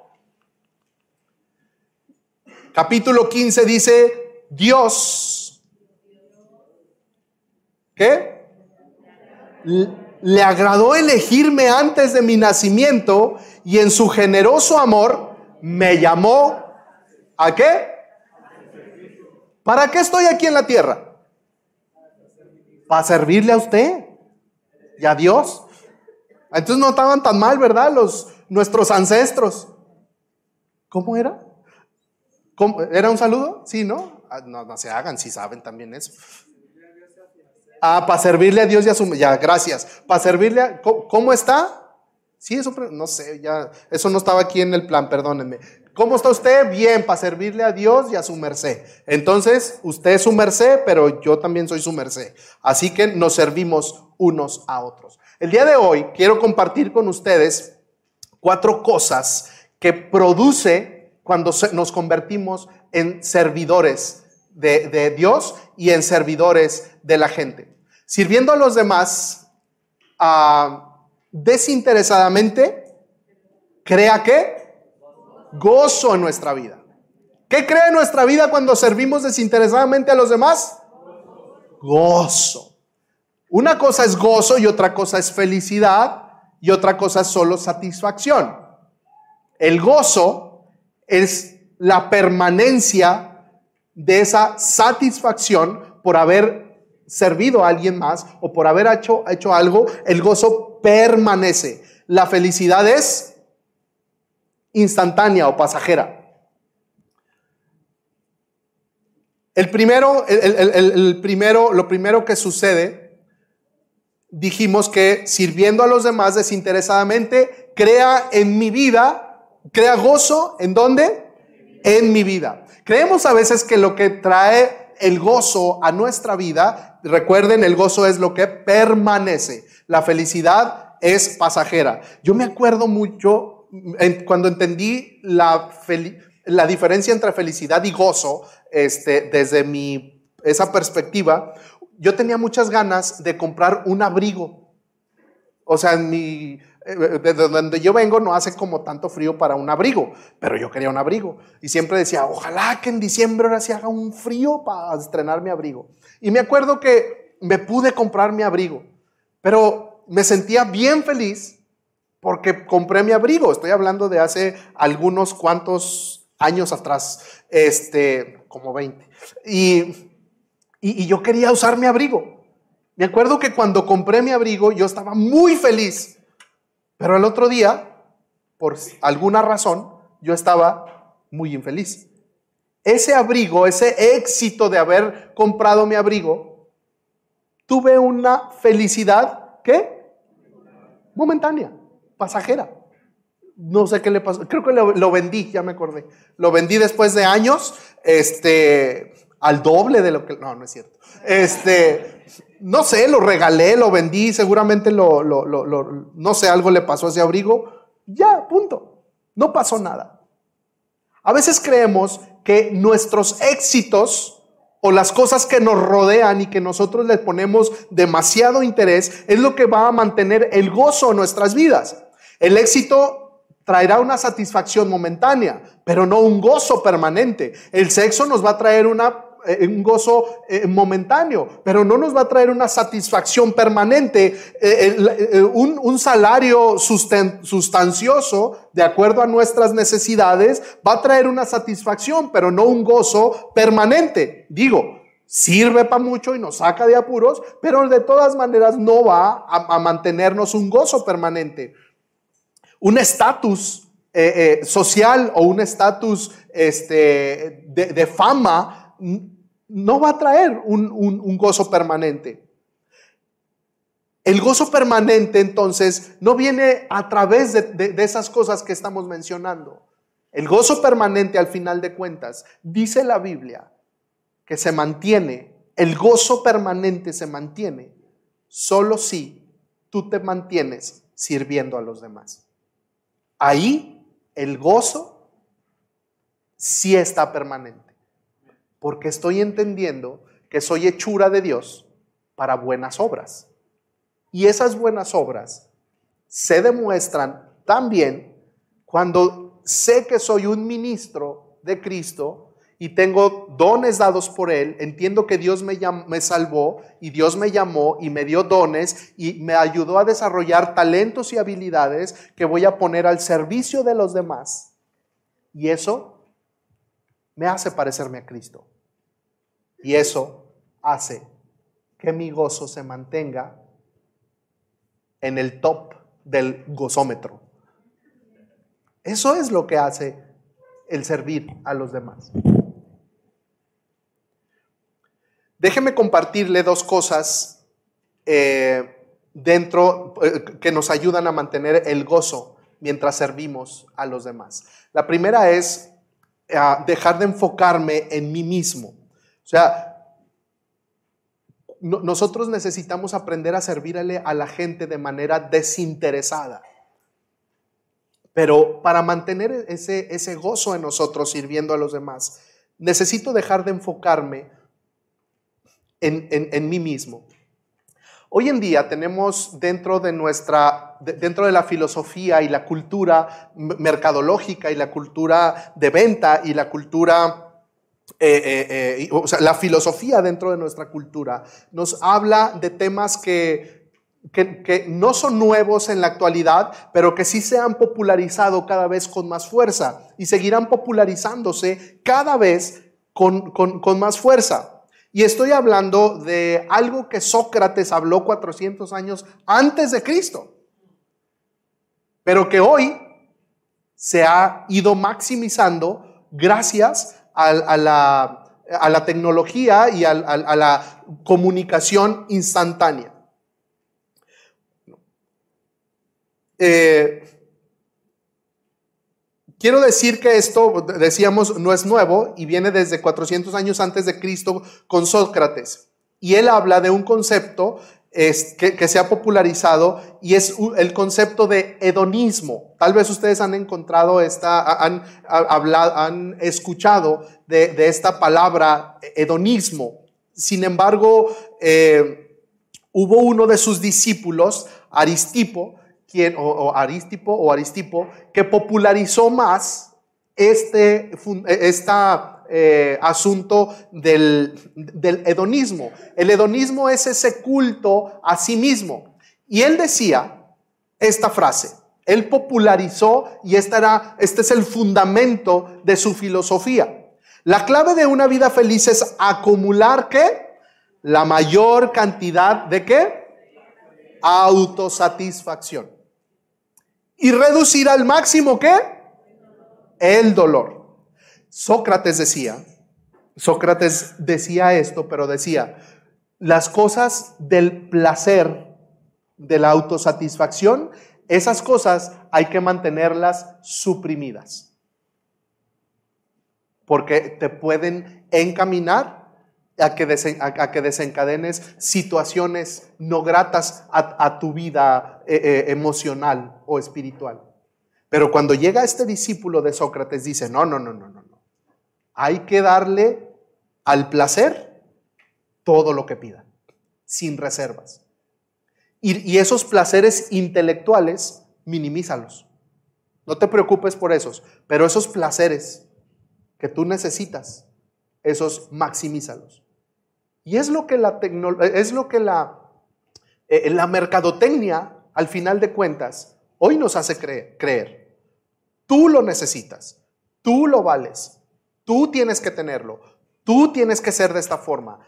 capítulo 15 dice, Dios ¿Qué? Le agradó elegirme antes de mi nacimiento y en su generoso amor me llamó a qué? ¿Para qué estoy aquí en la tierra? Para servirle a usted y a Dios. Entonces no estaban tan mal, ¿verdad? Los, nuestros ancestros. ¿Cómo era? ¿Era un saludo? Sí, ¿no? Ah, no, no se hagan si saben también eso. Ah, para servirle a Dios y a su... Ya, gracias. Para servirle a... ¿Cómo, está? Sí, eso, no sé, ya, eso no estaba aquí en el plan, perdónenme. ¿Cómo está usted? Bien, para servirle a Dios y a su merced. Entonces, usted es su merced, pero yo también soy su merced. Así que nos servimos unos a otros. El día de hoy quiero compartir con ustedes cuatro cosas que produce cuando nos convertimos en servidores de, Dios y en servidores de la gente. Sirviendo a los demás ah, desinteresadamente, crea que gozo en nuestra vida. ¿Qué crea en nuestra vida cuando servimos desinteresadamente a los demás? Gozo. Una cosa es gozo y otra cosa es felicidad y otra cosa es solo satisfacción. El gozo es la permanencia de esa satisfacción por haber servido a alguien más o por haber hecho, hecho algo, el gozo permanece. La felicidad es instantánea o pasajera. El primero, el, primero, lo primero que sucede, dijimos que sirviendo a los demás desinteresadamente, crea en mi vida, crea gozo, ¿en dónde? En mi vida. Creemos a veces que lo que trae el gozo a nuestra vida, recuerden, el gozo es lo que permanece. La felicidad es pasajera. Yo me acuerdo mucho cuando entendí la, diferencia entre felicidad y gozo, este, desde mi, esa perspectiva, yo tenía muchas ganas de comprar un abrigo. O sea, en mi, eh, de donde yo vengo no hace como tanto frío para un abrigo, pero yo quería un abrigo. Y siempre decía, ojalá que en diciembre ahora sí haga un frío para estrenar mi abrigo. Y me acuerdo que me pude comprar mi abrigo, pero me sentía bien feliz porque compré mi abrigo. Estoy hablando de hace algunos cuantos años atrás, este, como 20. Y, y, yo quería usar mi abrigo. Me acuerdo que cuando compré mi abrigo yo estaba muy feliz, pero el otro día, por alguna razón, yo estaba muy infeliz. Ese abrigo, ese éxito de haber comprado mi abrigo, tuve una felicidad, ¿qué? Momentánea pasajera. No sé qué le pasó. Creo que lo, vendí, ya me acordé. Lo vendí después de años, este, al doble de lo que. No, no es cierto. Este, no sé, lo regalé, lo vendí, seguramente lo, lo, no sé, algo le pasó ese abrigo. Ya, punto. No pasó nada. A veces creemos que nuestros éxitos o las cosas que nos rodean y que nosotros les ponemos demasiado interés es lo que va a mantener el gozo en nuestras vidas. El éxito traerá una satisfacción momentánea, pero no un gozo permanente. El sexo nos va a traer eh, un gozo eh, momentáneo, pero no nos va a traer una satisfacción permanente. Eh, un, salario sustancioso, de acuerdo a nuestras necesidades, va a traer una satisfacción, pero no un gozo permanente. Digo, sirve para mucho y nos saca de apuros, pero de todas maneras no va a mantenernos un gozo permanente un estatus eh, eh, social o un estatus este, de, fama no va a traer un, gozo permanente. El gozo permanente entonces no viene a través de, de, esas cosas que estamos mencionando. El gozo permanente al final de cuentas, dice la Biblia, que se mantiene, el gozo permanente se mantiene solo si tú te mantienes sirviendo a los demás. Ahí el gozo sí está permanente, porque estoy entendiendo que soy hechura de Dios para buenas obras. Y esas buenas obras se demuestran también cuando sé que soy un ministro de Cristo y tengo dones dados por Él, entiendo que Dios me, me salvó y Dios me llamó y me dio dones y me ayudó a desarrollar talentos y habilidades que voy a poner al servicio de los demás. Y eso me hace parecerme a Cristo. Y eso hace que mi gozo se mantenga en el top del gozómetro. Eso es lo que hace el servir a los demás. Déjeme compartirle dos cosas eh, dentro eh, que nos ayudan a mantener el gozo mientras servimos a los demás. La primera es ah, dejar de enfocarme en mí mismo. O sea, nosotros necesitamos aprender a servirle a la gente de manera desinteresada. Pero para mantener ese, ese gozo en nosotros sirviendo a los demás, necesito dejar de enfocarme en, mí mismo. Hoy en día tenemos dentro de nuestra, dentro de la filosofía y la cultura mercadológica y la cultura de venta y la cultura, eh, eh, eh, o sea, la filosofía dentro de nuestra cultura nos habla de temas que, que, no son nuevos en la actualidad, pero que sí se han popularizado cada vez con más fuerza y seguirán popularizándose cada vez con, con más fuerza. Y estoy hablando de algo que Sócrates habló 400 años antes de Cristo, pero que hoy se ha ido maximizando gracias a, la, tecnología y a, la comunicación instantánea. Eh, Quiero decir que esto, decíamos, no es nuevo y viene desde 400 años antes de Cristo con Sócrates. Y él habla de un concepto que, se ha popularizado y es el concepto de hedonismo. Tal vez ustedes han encontrado esta, han, hablado, han escuchado de, esta palabra hedonismo. Sin embargo, eh, hubo uno de sus discípulos, Aristipo, quien, o, Aristipo o Aristipo, que popularizó más este, esta, eh, asunto del, del hedonismo. El hedonismo es ese culto a sí mismo. Y él decía esta frase, él popularizó y esta era, este es el fundamento de su filosofía. La clave de una vida feliz es acumular qué? La mayor cantidad de qué? Autosatisfacción. Y reducir al máximo qué? El dolor. Sócrates decía, Sócrates decía esto, pero decía, las cosas del placer, de la autosatisfacción, esas cosas hay que mantenerlas suprimidas. Porque te pueden encaminar a que, desencadenes situaciones no gratas a, tu vida eh, eh, emocional o espiritual. Pero cuando llega este discípulo de Sócrates, dice, no, no, no, no, no, no. Hay que darle al placer todo lo que pida, sin reservas. Y, esos placeres intelectuales, minimízalos. No te preocupes por esos, pero esos placeres que tú necesitas, esos maximízalos. Y es lo que la, es lo que la, eh, la mercadotecnia, al final de cuentas, hoy nos hace creer. Tú lo necesitas, tú lo vales, tú tienes que tenerlo, tú tienes que ser de esta forma,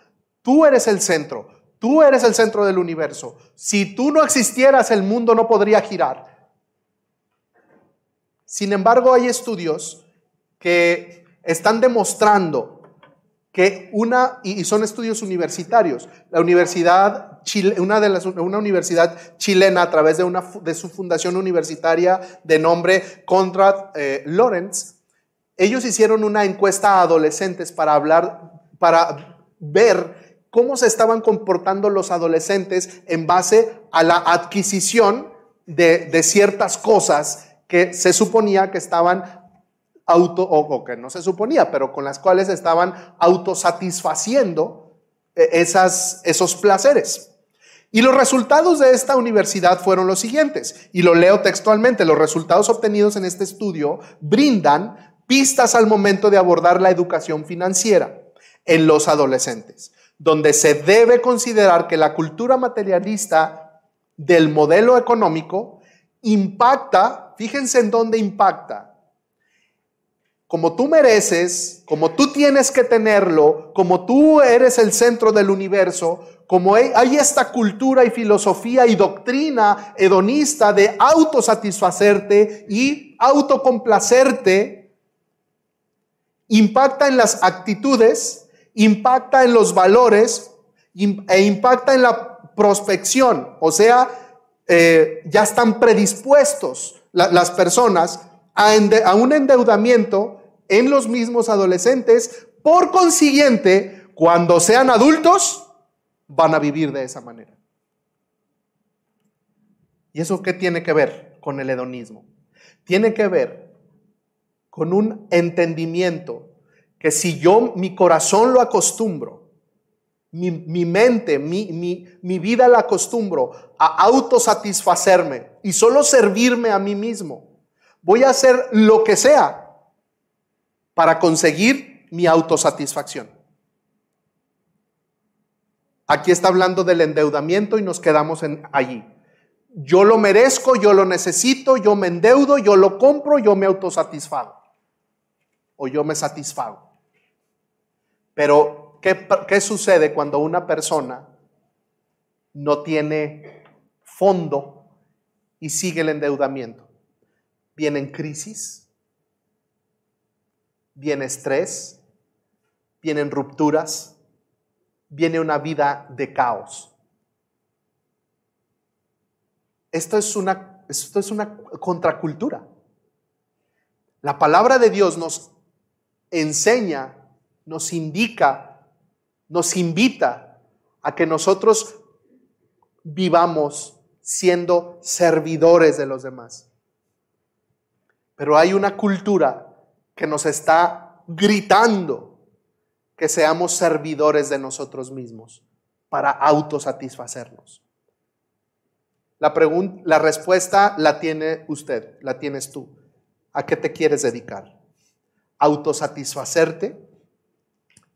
tú eres el centro, Tú eres el centro del universo. Si tú no existieras, el mundo no podría girar. Sin embargo, hay estudios que están demostrando que una, y son estudios universitarios, la universidad, una, de una universidad chilena a través de, una, de su fundación universitaria de nombre Conrad eh, Lorenz, ellos hicieron una encuesta a adolescentes para hablar, para ver cómo se estaban comportando los adolescentes en base a la adquisición de, ciertas cosas que se suponía que estaban auto, o, que no se suponía, pero con las cuales estaban autosatisfaciendo eh, esas, esos placeres. Y los resultados de esta universidad fueron los siguientes, y lo leo textualmente, los resultados obtenidos en este estudio brindan pistas al momento de abordar la educación financiera en los adolescentes donde se debe considerar que la cultura materialista del modelo económico impacta, fíjense en dónde impacta. Como tú mereces, como tú tienes que tenerlo, como tú eres el centro del universo, como hay esta cultura y filosofía y doctrina hedonista de autosatisfacerte y autocomplacerte, impacta en las actitudes impacta en los valores e impacta en la prospección. O sea, eh, ya están predispuestos las personas a, a un endeudamiento en los mismos adolescentes. Por consiguiente, cuando sean adultos, van a vivir de esa manera. ¿Y eso qué tiene que ver con el hedonismo? Tiene que ver con un entendimiento que si yo mi corazón lo acostumbro, mi, mente, mi, mi vida la acostumbro a autosatisfacerme y solo servirme a mí mismo, voy a hacer lo que sea para conseguir mi autosatisfacción. Aquí está hablando del endeudamiento y nos quedamos en allí. Yo lo merezco, yo lo necesito, yo me endeudo, yo lo compro, yo me autosatisfago. O yo me satisfago. Pero, ¿qué, sucede cuando una persona no tiene fondo y sigue el endeudamiento? Vienen crisis, viene estrés, vienen rupturas, viene una vida de caos. Esto es una, esto es una contracultura. La palabra de Dios nos enseña nos indica, nos invita a que nosotros vivamos siendo servidores de los demás. Pero hay una cultura que nos está gritando que seamos servidores de nosotros mismos para autosatisfacernos. La, la respuesta la tiene usted, la tienes tú. ¿A qué te quieres dedicar? ¿Autosatisfacerte?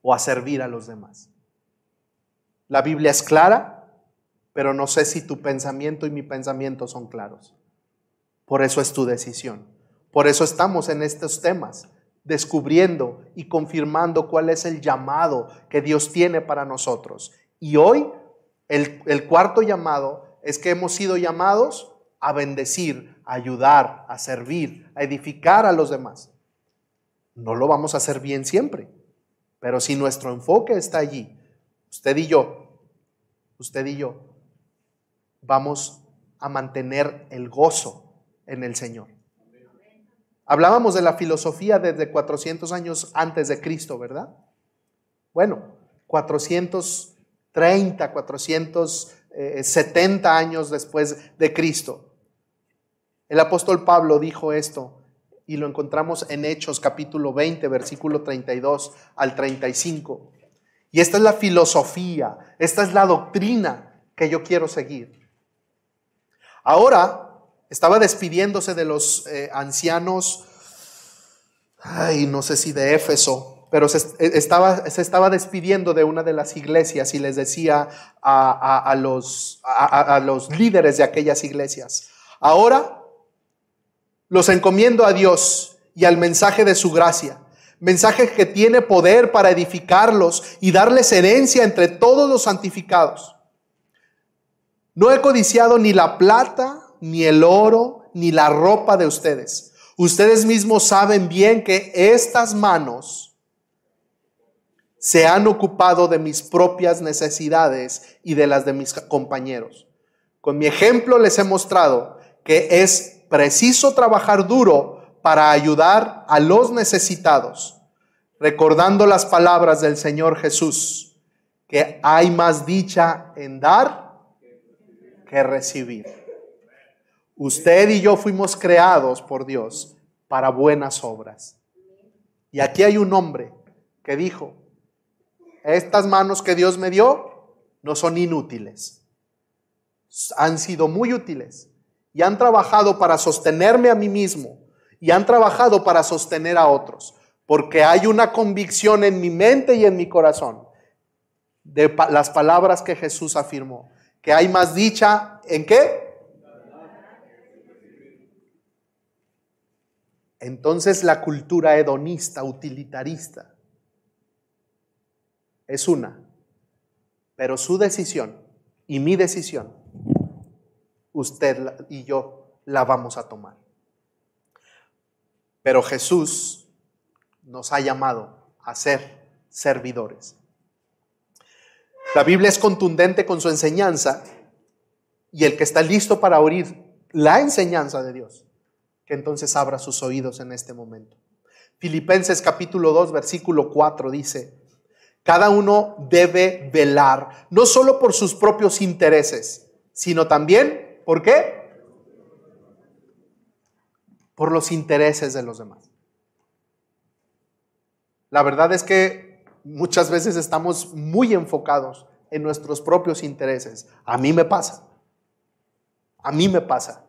o a servir a los demás. La Biblia es clara, pero no sé si tu pensamiento y mi pensamiento son claros. Por eso es tu decisión. Por eso estamos en estos temas, descubriendo y confirmando cuál es el llamado que Dios tiene para nosotros. Y hoy el, cuarto llamado es que hemos sido llamados a bendecir, a ayudar, a servir, a edificar a los demás. No lo vamos a hacer bien siempre, pero si nuestro enfoque está allí, usted y yo, usted y yo, vamos a mantener el gozo en el Señor. Hablábamos de la filosofía desde 400 años antes de Cristo, ¿verdad? Bueno, 430, 470 años después de Cristo. El apóstol Pablo dijo esto y lo encontramos en Hechos capítulo 20, versículo 32 al 35. Y esta es la filosofía, esta es la doctrina que yo quiero seguir. Ahora estaba despidiéndose de los eh, ancianos, ay, no sé si de Éfeso, pero se estaba, se estaba despidiendo de una de las iglesias y les decía a, los, a los líderes de aquellas iglesias, ahora los encomiendo a Dios y al mensaje de su gracia, mensaje que tiene poder para edificarlos y darles herencia entre todos los santificados. No he codiciado ni la plata, ni el oro, ni la ropa de ustedes. Ustedes mismos saben bien que estas manos se han ocupado de mis propias necesidades y de las de mis compañeros. Con mi ejemplo les he mostrado que es preciso trabajar duro para ayudar a los necesitados, recordando las palabras del Señor Jesús, que hay más dicha en dar que recibir. Usted y yo fuimos creados por Dios para buenas obras. Y aquí hay un hombre que dijo, estas manos que Dios me dio no son inútiles, han sido muy útiles y han trabajado para sostenerme a mí mismo y han trabajado para sostener a otros, porque hay una convicción en mi mente y en mi corazón de las palabras que Jesús afirmó, que hay más dicha en qué? Entonces la cultura hedonista, utilitarista, es una, pero su decisión y mi decisión usted y yo la vamos a tomar. Pero Jesús nos ha llamado a ser servidores. La Biblia es contundente con su enseñanza y el que está listo para oír la enseñanza de Dios, que entonces abra sus oídos en este momento. Filipenses capítulo 2, versículo 4 dice, cada uno debe velar, no solo por sus propios intereses, sino también ¿Por qué? Por los intereses de los demás. La verdad es que muchas veces estamos muy enfocados en nuestros propios intereses. A mí me pasa. A mí me pasa.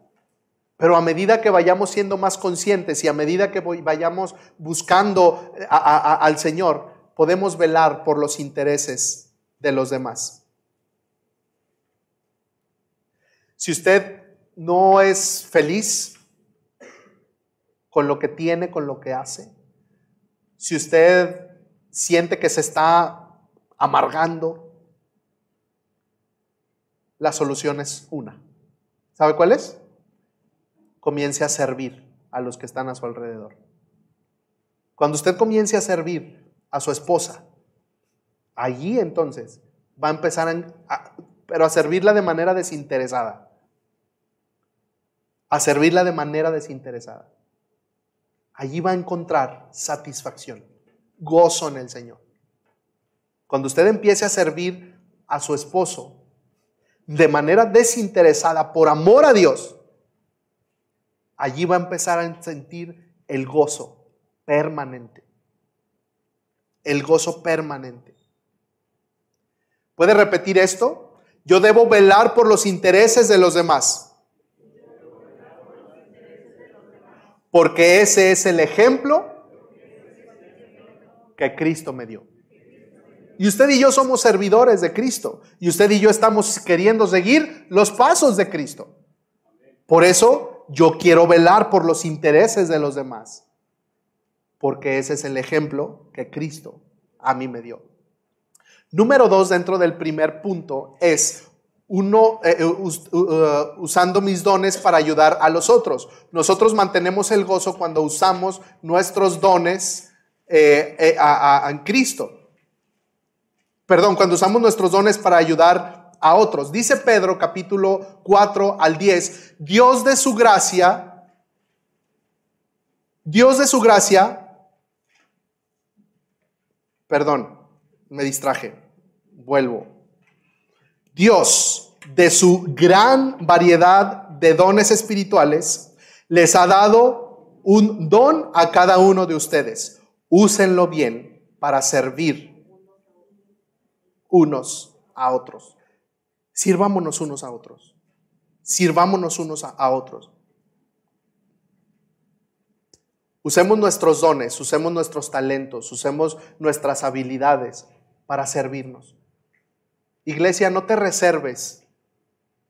Pero a medida que vayamos siendo más conscientes y a medida que vayamos buscando al Señor, podemos velar por los intereses de los demás. Si usted no es feliz con lo que tiene, con lo que hace, si usted siente que se está amargando, la solución es una. ¿Sabe cuál es? Comience a servir a los que están a su alrededor. Cuando usted comience a servir a su esposa, allí entonces va a empezar a, pero a servirla de manera desinteresada a servirla de manera desinteresada. Allí va a encontrar satisfacción, gozo en el Señor. Cuando usted empiece a servir a su esposo de manera desinteresada, por amor a Dios, allí va a empezar a sentir el gozo permanente. El gozo permanente. ¿Puede repetir esto? Yo debo velar por los intereses de los demás porque ese es el ejemplo que Cristo me dio. Y usted y yo somos servidores de Cristo. Y usted y yo estamos queriendo seguir los pasos de Cristo. Por eso yo quiero velar por los intereses de los demás. Porque ese es el ejemplo que Cristo a mí me dio. Número dos, dentro del primer punto, es uno eh, eh, uh, usando mis dones para ayudar a los otros. Nosotros mantenemos el gozo cuando usamos nuestros dones eh, en Cristo perdón, cuando usamos nuestros dones para ayudar a otros. Dice Pedro capítulo 4 al 10, Dios de su gracia, Dios de su gracia, perdón, me distraje, vuelvo. Dios de su gran variedad de dones espirituales les ha dado un don a cada uno de ustedes. Úsenlo bien para servir unos a otros. Sirvámonos unos a otros. Sirvámonos unos a, otros. Usemos nuestros dones, usemos nuestros talentos, usemos nuestras habilidades para servirnos. Iglesia, no te reserves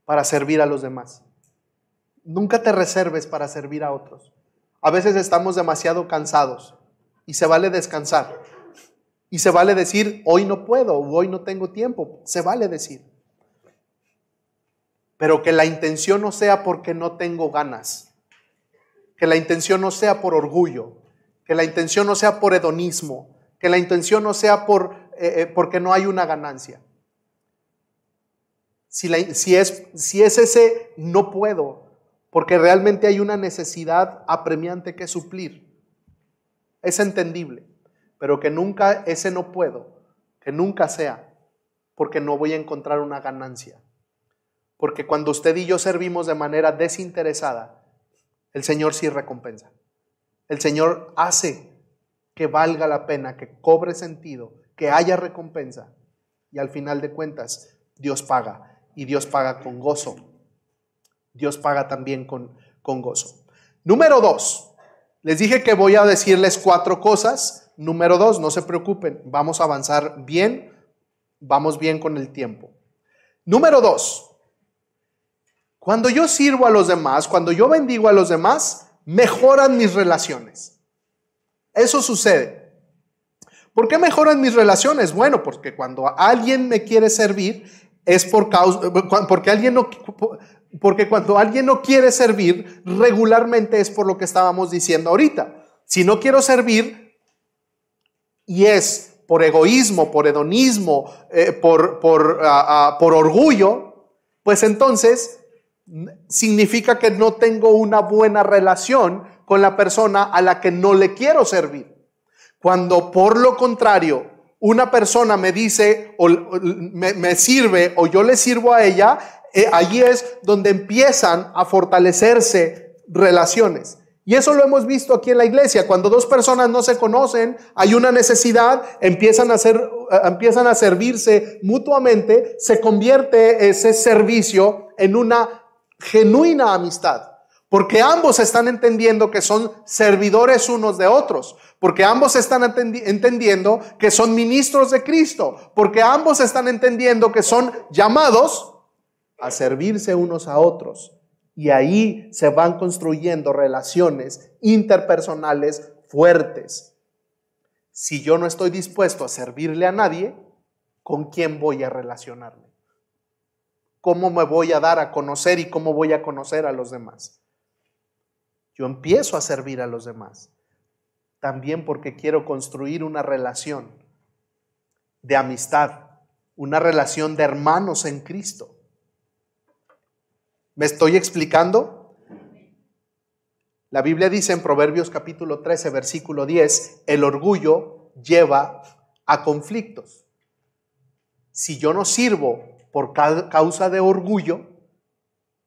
para servir a los demás. Nunca te reserves para servir a otros. A veces estamos demasiado cansados y se vale descansar. Y se vale decir, hoy no puedo, hoy no tengo tiempo. Se vale decir. Pero que la intención no sea porque no tengo ganas. Que la intención no sea por orgullo. Que la intención no sea por hedonismo. Que la intención no sea por, eh, eh, porque no hay una ganancia. Si, es, si es ese no puedo, porque realmente hay una necesidad apremiante que suplir, es entendible pero que nunca ese no puedo, que nunca sea, porque no voy a encontrar una ganancia. Porque cuando usted y yo servimos de manera desinteresada, el Señor sí recompensa. El Señor hace que valga la pena, que cobre sentido, que haya recompensa. Y al final de cuentas, Dios paga. Y Dios paga con gozo. Dios paga también con, con gozo. Número dos, les dije que voy a decirles cuatro cosas Número dos, no se preocupen, vamos a avanzar bien, vamos bien con el tiempo. Número dos, cuando yo sirvo a los demás, cuando yo bendigo a los demás, mejoran mis relaciones. Eso sucede. ¿Por qué mejoran mis relaciones? Bueno, porque cuando alguien me quiere servir es por causa, porque alguien no, porque cuando alguien no quiere servir, regularmente es por lo que estábamos diciendo ahorita. Si no quiero servir, y es por egoísmo, por hedonismo, eh, por, por, ah, ah, por orgullo, pues entonces significa que no tengo una buena relación con la persona a la que no le quiero servir. Cuando por lo contrario una persona me dice o me, sirve o yo le sirvo a ella, eh, allí es donde empiezan a fortalecerse relaciones. Y eso lo hemos visto aquí en la iglesia. Cuando dos personas no se conocen, hay una necesidad, empiezan a, hacer, eh, empiezan a servirse mutuamente, se convierte ese servicio en una genuina amistad. Porque ambos están entendiendo que son servidores unos de otros. Porque ambos están entendiendo que son ministros de Cristo. Porque ambos están entendiendo que son llamados a servirse unos a otros. Y ahí se van construyendo relaciones interpersonales fuertes. Si yo no estoy dispuesto a servirle a nadie, ¿con quién voy a relacionarme? ¿Cómo me voy a dar a conocer y cómo voy a conocer a los demás? Yo empiezo a servir a los demás. También porque quiero construir una relación de amistad, una relación de hermanos en Cristo. ¿Me estoy explicando? La Biblia dice en Proverbios capítulo 13, versículo 10, el orgullo lleva a conflictos. Si yo no sirvo por causa de orgullo,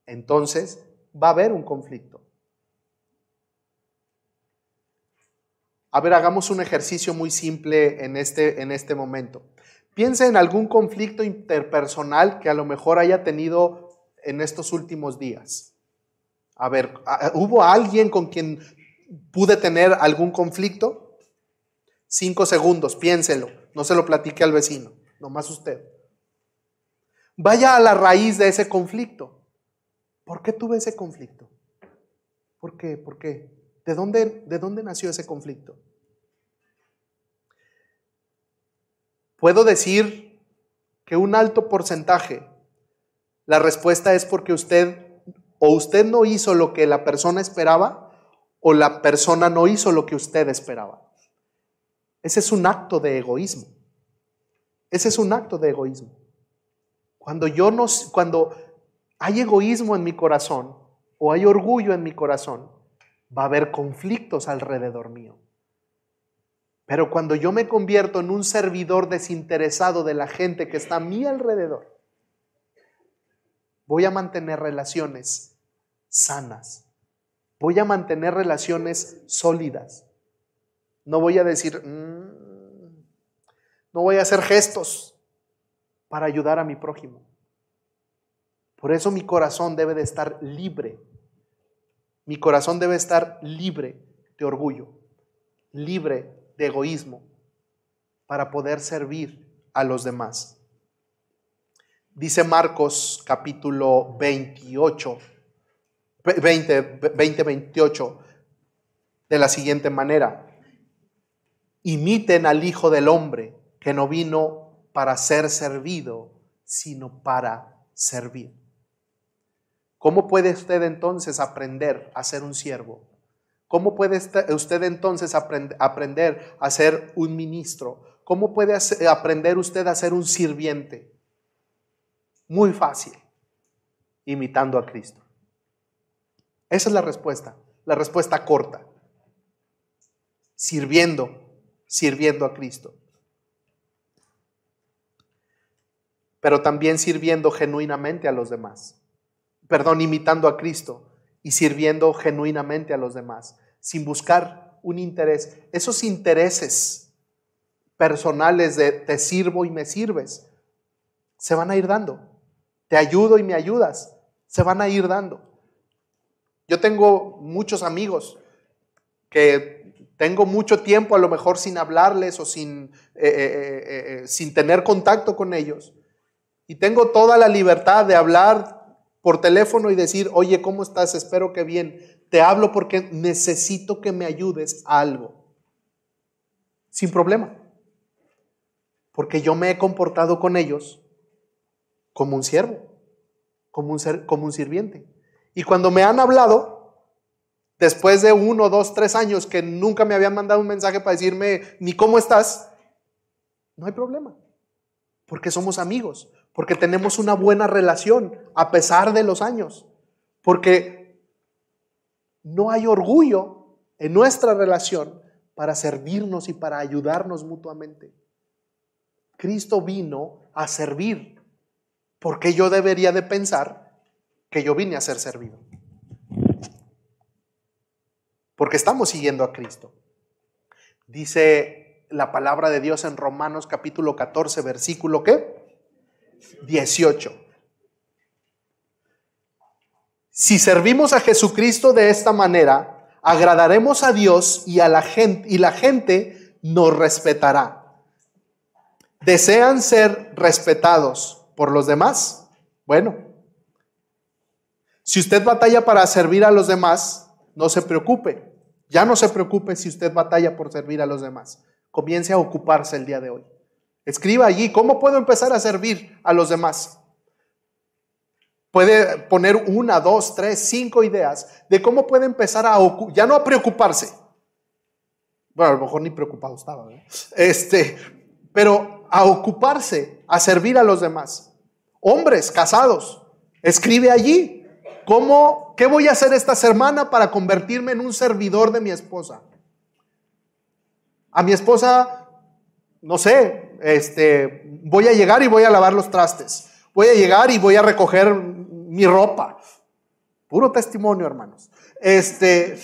entonces va a haber un conflicto. A ver, hagamos un ejercicio muy simple en este, en este momento. Piensa en algún conflicto interpersonal que a lo mejor haya tenido en estos últimos días? A ver, ¿hubo alguien con quien pude tener algún conflicto? Cinco segundos, piénselo. No se lo platique al vecino, nomás usted. Vaya a la raíz de ese conflicto. ¿Por qué tuve ese conflicto? ¿Por qué? ¿Por qué? ¿De dónde, de dónde nació ese conflicto? Puedo decir que un alto porcentaje, la respuesta es porque usted o usted no hizo lo que la persona esperaba o la persona no hizo lo que usted esperaba. Ese es un acto de egoísmo. Ese es un acto de egoísmo. Cuando yo no cuando hay egoísmo en mi corazón o hay orgullo en mi corazón, va a haber conflictos alrededor mío. Pero cuando yo me convierto en un servidor desinteresado de la gente que está a mi alrededor, voy a mantener relaciones sanas. Voy a mantener relaciones sólidas. No voy a decir, mm, no voy a hacer gestos para ayudar a mi prójimo. Por eso mi corazón debe de estar libre. Mi corazón debe estar libre de orgullo, libre de egoísmo, para poder servir a los demás. Dice Marcos capítulo 28, 20, 20, 28, de la siguiente manera. Imiten al Hijo del Hombre, que no vino para ser servido, sino para servir. ¿Cómo puede usted entonces aprender a ser un siervo? ¿Cómo puede usted entonces aprender a ser un ministro? ¿Cómo puede aprender usted a ser un sirviente? Muy fácil, imitando a Cristo. Esa es la respuesta, la respuesta corta. Sirviendo, sirviendo a Cristo. Pero también sirviendo genuinamente a los demás. Perdón, imitando a Cristo y sirviendo genuinamente a los demás, sin buscar un interés. Esos intereses personales de te sirvo y me sirves, se van a ir dando. Te ayudo y me ayudas, se van a ir dando. Yo tengo muchos amigos que tengo mucho tiempo a lo mejor sin hablarles o sin, eh, eh, eh, sin tener contacto con ellos. Y tengo toda la libertad de hablar por teléfono y decir, oye, ¿cómo estás? Espero que bien. Te hablo porque necesito que me ayudes a algo. Sin problema. Porque yo me he comportado con ellos como un siervo, como un, sirviente. Y cuando me han hablado, después de uno, dos, tres años que nunca me habían mandado un mensaje para decirme ni cómo estás, no hay problema, porque somos amigos, porque tenemos una buena relación a pesar de los años, porque no hay orgullo en nuestra relación para servirnos y para ayudarnos mutuamente. Cristo vino a servir, porque yo debería de pensar que yo vine a ser servido. Porque estamos siguiendo a Cristo. Dice la palabra de Dios en Romanos capítulo 14, versículo ¿qué? 18. Si servimos a Jesucristo de esta manera, agradaremos a Dios y a la gente y la gente nos respetará. ¿Desean ser respetados por los demás? Bueno, si usted batalla para servir a los demás, no se preocupe. Ya no se preocupe si usted batalla por servir a los demás. Comience a ocuparse el día de hoy. Escriba allí, ¿cómo puedo empezar a servir a los demás? Puede poner una, dos, tres, cinco ideas de cómo puede empezar a ya no a preocuparse. Bueno, a lo mejor ni preocupado estaba, Este, pero a ocuparse, a servir a los demás. Hombres casados, escribe allí, ¿Cómo, qué voy a hacer esta semana para convertirme en un servidor de mi esposa? A mi esposa, no sé, este, voy a llegar y voy a lavar los trastes. Voy a llegar y voy a recoger mi ropa. Puro testimonio, hermanos. Este,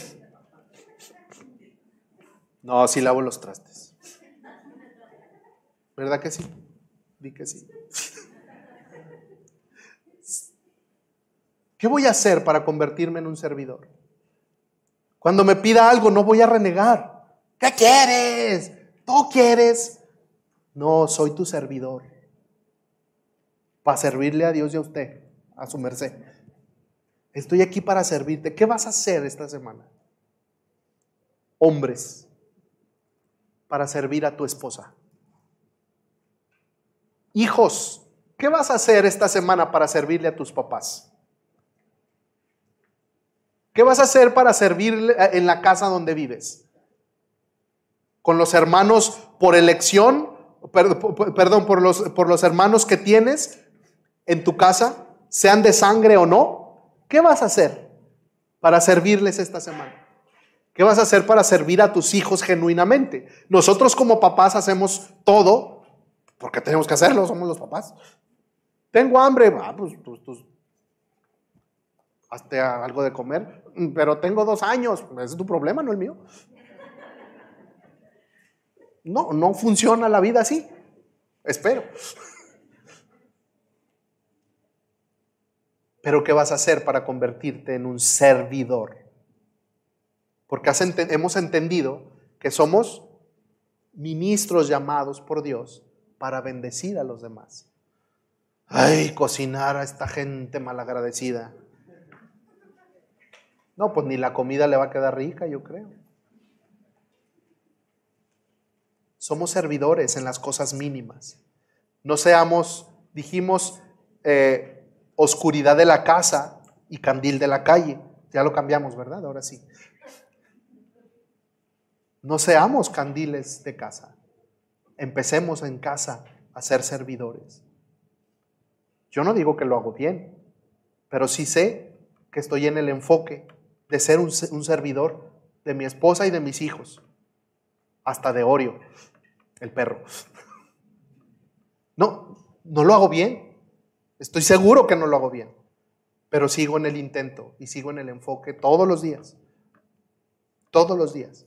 no, sí lavo los trastes. ¿Verdad que sí? Di que sí. ¿Qué voy a hacer para convertirme en un servidor? Cuando me pida algo no voy a renegar. ¿Qué quieres? ¿Tú quieres? No, soy tu servidor. Para servirle a Dios y a usted, a su merced. Estoy aquí para servirte. ¿Qué vas a hacer esta semana? Hombres, para servir a tu esposa. Hijos, ¿qué vas a hacer esta semana para servirle a tus papás? ¿Qué vas a hacer para servirle en la casa donde vives? ¿Con los hermanos por elección? Perdón, por los, por los hermanos que tienes en tu casa, sean de sangre o no. ¿Qué vas a hacer para servirles esta semana? ¿Qué vas a hacer para servir a tus hijos genuinamente? Nosotros como papás hacemos todo porque tenemos que hacerlo, somos los papás. Tengo hambre, ah, pues, pues, pues hazte algo de comer, pero tengo dos años, es tu problema, no el mío. No, no funciona la vida así, espero. Pero ¿qué vas a hacer para convertirte en un servidor? Porque hemos entendido que somos ministros llamados por Dios para bendecir a los demás. Ay, cocinar a esta gente malagradecida. No, pues ni la comida le va a quedar rica, yo creo. Somos servidores en las cosas mínimas. No seamos, dijimos, eh, oscuridad de la casa y candil de la calle. Ya lo cambiamos, ¿verdad? Ahora sí. No seamos candiles de casa empecemos en casa a ser servidores. Yo no digo que lo hago bien, pero sí sé que estoy en el enfoque de ser un, servidor de mi esposa y de mis hijos, hasta de Oreo, el perro. No, no lo hago bien. Estoy seguro que no lo hago bien, pero sigo en el intento y sigo en el enfoque todos los días. Todos los días.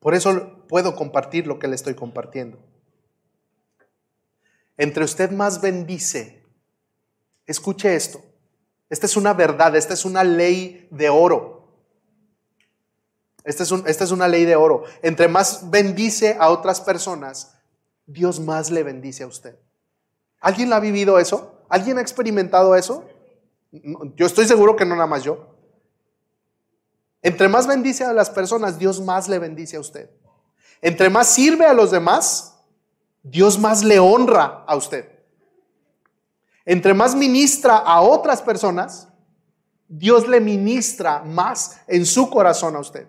Por eso puedo compartir lo que le estoy compartiendo. Entre usted más bendice, escuche esto. Esta es una verdad, esta es una ley de oro. Esta es, una ley de oro. Entre más bendice a otras personas, Dios más le bendice a usted. ¿Alguien ha vivido eso? ¿Alguien ha experimentado eso? Yo estoy seguro que no nada más yo. Entre más bendice a las personas, Dios más le bendice a usted. Entre más sirve a los demás, Dios más le honra a usted. Entre más ministra a otras personas, Dios le ministra más en su corazón a usted.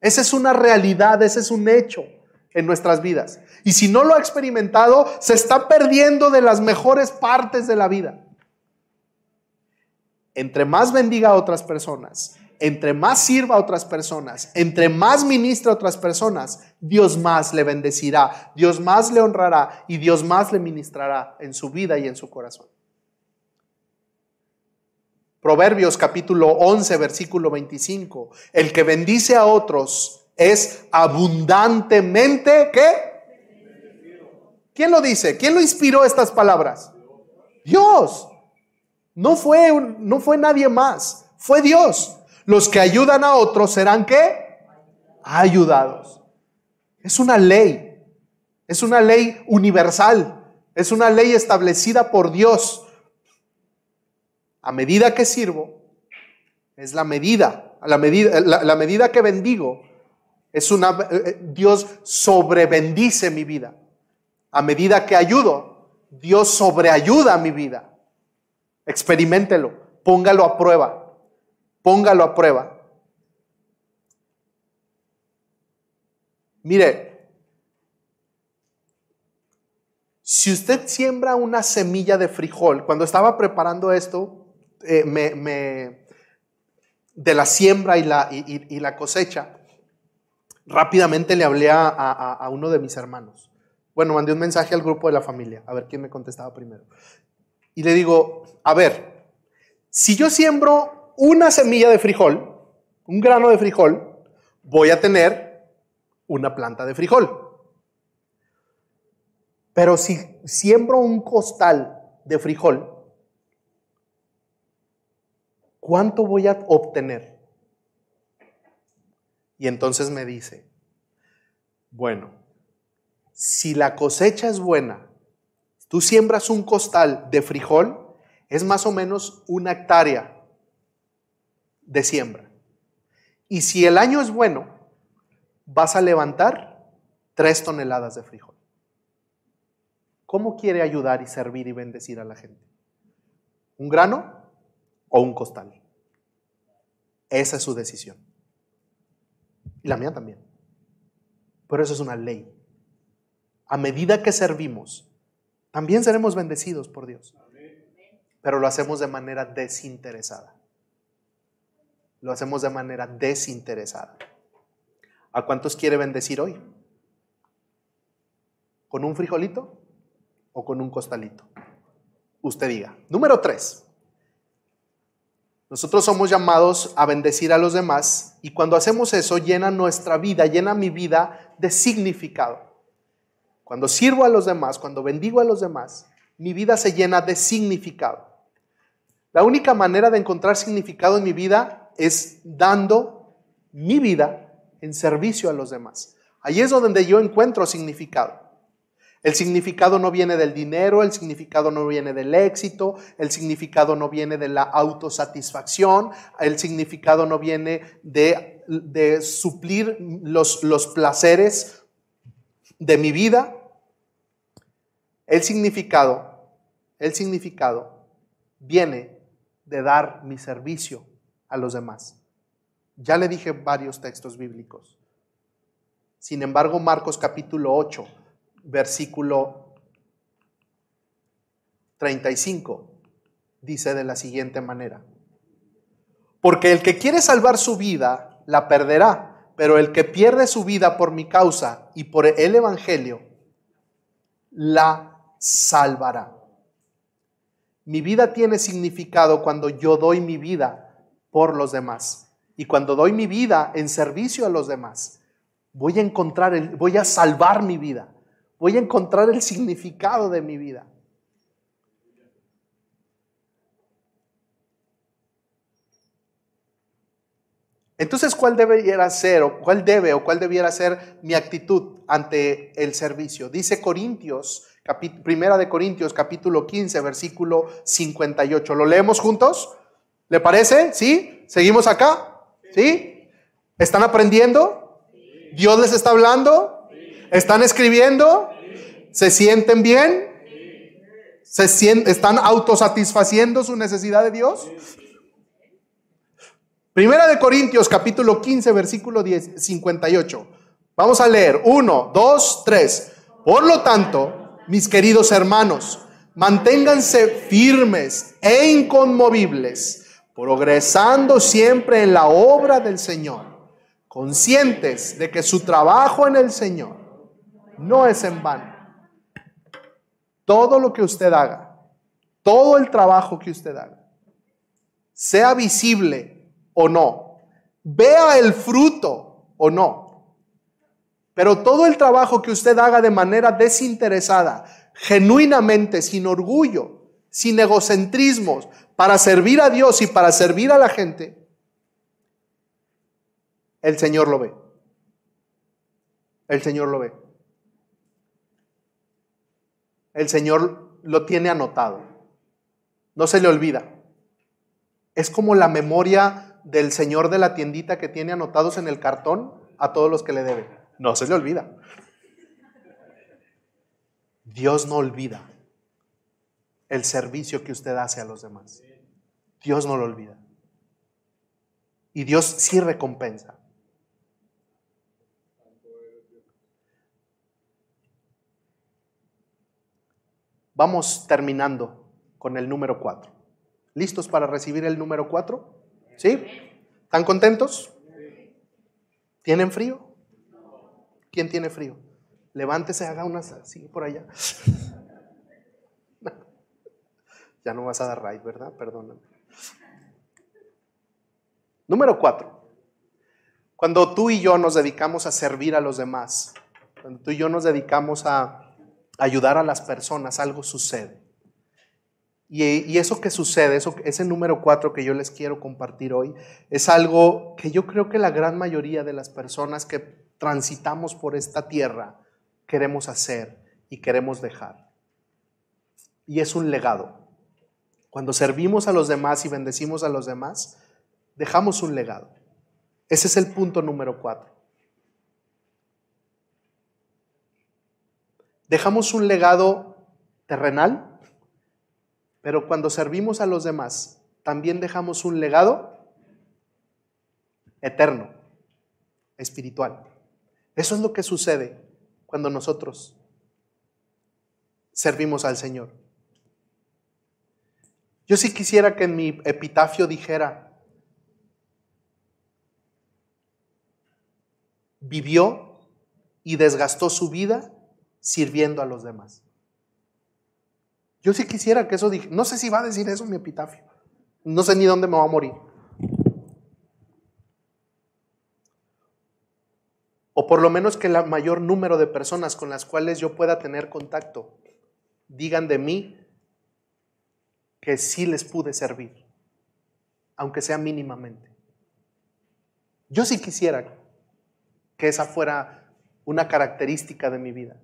Esa es una realidad, ese es un hecho en nuestras vidas. Y si no lo ha experimentado, se está perdiendo de las mejores partes de la vida. Entre más bendiga a otras personas, entre más sirva a otras personas, entre más ministra a otras personas, Dios más le bendecirá, Dios más le honrará y Dios más le ministrará en su vida y en su corazón. Proverbios capítulo 11, versículo 25. El que bendice a otros es abundantemente, ¿qué? ¿Quién lo dice? ¿Quién lo inspiró estas palabras? Dios. No fue, no fue nadie más, fue Dios. Los que ayudan a otros serán qué? Ayudados. Es una ley. Es una ley universal. Es una ley establecida por Dios. A medida que sirvo, es la medida, la medida, la, medida que bendigo, es una, eh, eh, Dios sobrebendice mi vida. A medida que ayudo, Dios sobreayuda mi vida. Experimentelo, póngalo a prueba. Póngalo a prueba. Mire, si usted siembra una semilla de frijol, cuando estaba preparando esto, eh, de la siembra y la, cosecha, rápidamente le hablé a uno de mis hermanos. Bueno, mandé un mensaje al grupo de la familia, a ver quién me contestaba primero. Y le digo, a ver, si yo siembro una semilla de frijol, un grano de frijol, voy a tener una planta de frijol. Pero si siembro un costal de frijol, ¿cuánto voy a obtener? Y entonces me dice, Bueno, si la cosecha es buena, tú siembras un costal de frijol, es más o menos una hectárea de siembra. Y si el año es bueno, vas a levantar tres toneladas de frijol. ¿Cómo quiere ayudar y servir y bendecir a la gente? ¿Un grano o un costal? Esa es su decisión. Y la mía también. Pero eso es una ley. A medida que servimos, también seremos bendecidos por Dios. Pero lo hacemos de manera desinteresada. Lo hacemos de manera desinteresada. ¿A cuántos quiere bendecir hoy? ¿Con un frijolito o con un costalito? Usted diga. Número tres. Nosotros somos llamados a bendecir a los demás y cuando hacemos eso llena nuestra vida, llena mi vida de significado. Cuando sirvo a los demás, cuando bendigo a los demás, mi vida se llena de significado. La única manera de encontrar significado en mi vida es dando mi vida en servicio a los demás. Ahí es donde yo encuentro significado. El significado no viene del dinero, el significado no viene del éxito, el significado no viene de la autosatisfacción, el significado no viene de, suplir los, los placeres de mi vida. El significado, el significado viene de dar mi servicio a los demás. Ya le dije varios textos bíblicos. Sin embargo, Marcos capítulo 8 versículo 35 dice de la siguiente manera, porque el que quiere salvar su vida, la perderá, pero el que pierde su vida por mi causa y por el Evangelio, la salvará. Mi vida tiene significado cuando yo doy mi vida por los demás y cuando doy mi vida en servicio a los demás. Voy a encontrar, el, voy a salvar mi vida Voy a encontrar el significado de mi vida. Entonces, ¿cuál debería ser o cuál debe o cuál debiera ser mi actitud ante el servicio? Dice Corintios, primera de Corintios, capítulo 15, versículo 58. ¿Lo leemos juntos? ¿Le parece? ¿Sí? ¿Seguimos acá? ¿Sí? ¿Están aprendiendo? ¿Dios les está hablando? ¿Están escribiendo? ¿Se sienten bien? ¿Se sienten, ¿Están autosatisfaciendo su necesidad de Dios? Primera de Corintios capítulo 15 versículo 10, 58. Vamos a leer. Uno, dos, tres. Por lo tanto, mis queridos hermanos, manténganse firmes e inconmovibles, progresando siempre en la obra del Señor, conscientes de que su trabajo en el Señor no es en vano. Todo lo que usted haga, todo el trabajo que usted haga, sea visible o no, vea el fruto o no, pero todo el trabajo que usted haga de manera desinteresada, genuinamente, sin orgullo, sin egocentrismos, para servir a Dios y para servir a la gente, el Señor lo ve. El Señor lo ve el Señor lo tiene anotado. No se le olvida. Es como la memoria del Señor de la tiendita que tiene anotados en el cartón a todos los que le debe. No se le olvida. Dios no olvida el servicio que usted hace a los demás. Dios no lo olvida. Y Dios sí recompensa. Vamos terminando con el número 4. ¿Listos para recibir el número 4? ¿Sí? ¿Están contentos? ¿Tienen frío? ¿Quién tiene frío? Levántese, haga unas así por allá. ya no vas a dar right, ¿verdad? Perdóname. Número 4. Cuando tú y yo nos dedicamos a servir a los demás, cuando tú y yo nos dedicamos a ayudar a las personas, algo sucede. Y, eso que sucede, ese número cuatro que yo les quiero compartir hoy, es algo que yo creo que la gran mayoría de las personas que transitamos por esta tierra, queremos hacer y queremos dejar. Y es un legado. Cuando servimos a los demás y bendecimos a los demás, dejamos un legado. Ese es el punto número cuatro. Dejamos un legado terrenal, pero cuando servimos a los demás, también dejamos un legado eterno, espiritual. Eso es lo que sucede cuando nosotros servimos al Señor. Yo sí quisiera que en mi epitafio dijera, vivió y desgastó su vida sirviendo a los demás. Yo sí quisiera que eso dije, no sé si va a decir eso mi epitafio, no sé ni dónde me va a morir. O por lo menos que el mayor número de personas con las cuales yo pueda tener contacto digan de mí que sí les pude servir, aunque sea mínimamente. Yo sí quisiera que esa fuera una característica de mi vida,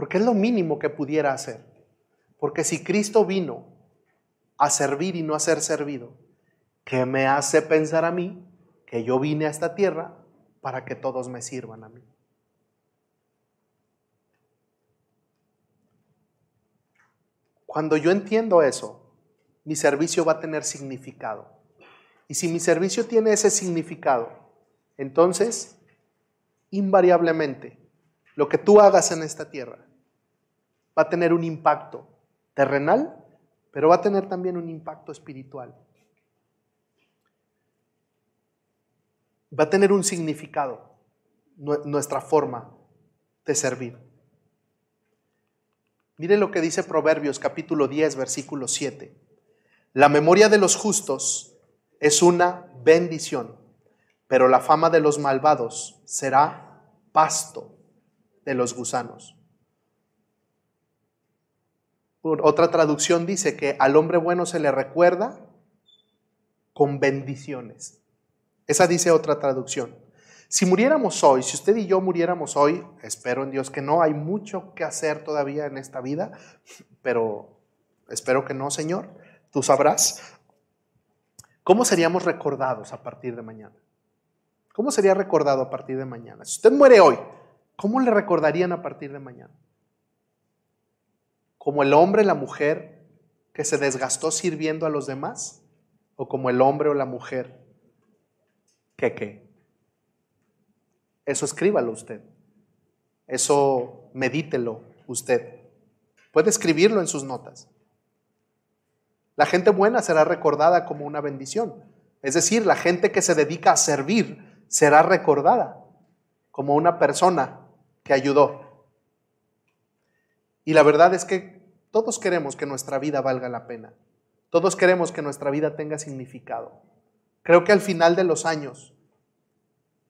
porque es lo mínimo que pudiera hacer. Porque si Cristo vino a servir y no a ser servido, ¿qué me hace pensar a mí que yo vine a esta tierra para que todos me sirvan a mí? Cuando yo entiendo eso, mi servicio va a tener significado. Y si mi servicio tiene ese significado, entonces, invariablemente, lo que tú hagas en esta tierra va a tener un impacto terrenal, pero va a tener también un impacto espiritual. Va a tener un significado nuestra forma de servir. Mire lo que dice Proverbios capítulo 10, versículo 7. La memoria de los justos es una bendición, pero la fama de los malvados será pasto de los gusanos. Otra traducción dice que al hombre bueno se le recuerda con bendiciones. Esa dice otra traducción. Si muriéramos hoy, si usted y yo muriéramos hoy, espero en Dios que no, hay mucho que hacer todavía en esta vida, pero espero que no, Señor, tú sabrás. ¿Cómo seríamos recordados a partir de mañana? ¿Cómo sería recordado a partir de mañana? Si usted muere hoy, ¿cómo le recordarían a partir de mañana? ¿Como el hombre, la mujer que se desgastó sirviendo a los demás? ¿O como el hombre o la mujer que qué? Eso escríbalo usted. Eso medítelo usted. Puede escribirlo en sus notas. La gente buena será recordada como una bendición. Es decir, la gente que se dedica a servir será recordada como una persona que ayudó. Y la verdad es que todos queremos que nuestra vida valga la pena. Todos queremos que nuestra vida tenga significado. Creo que al final de los años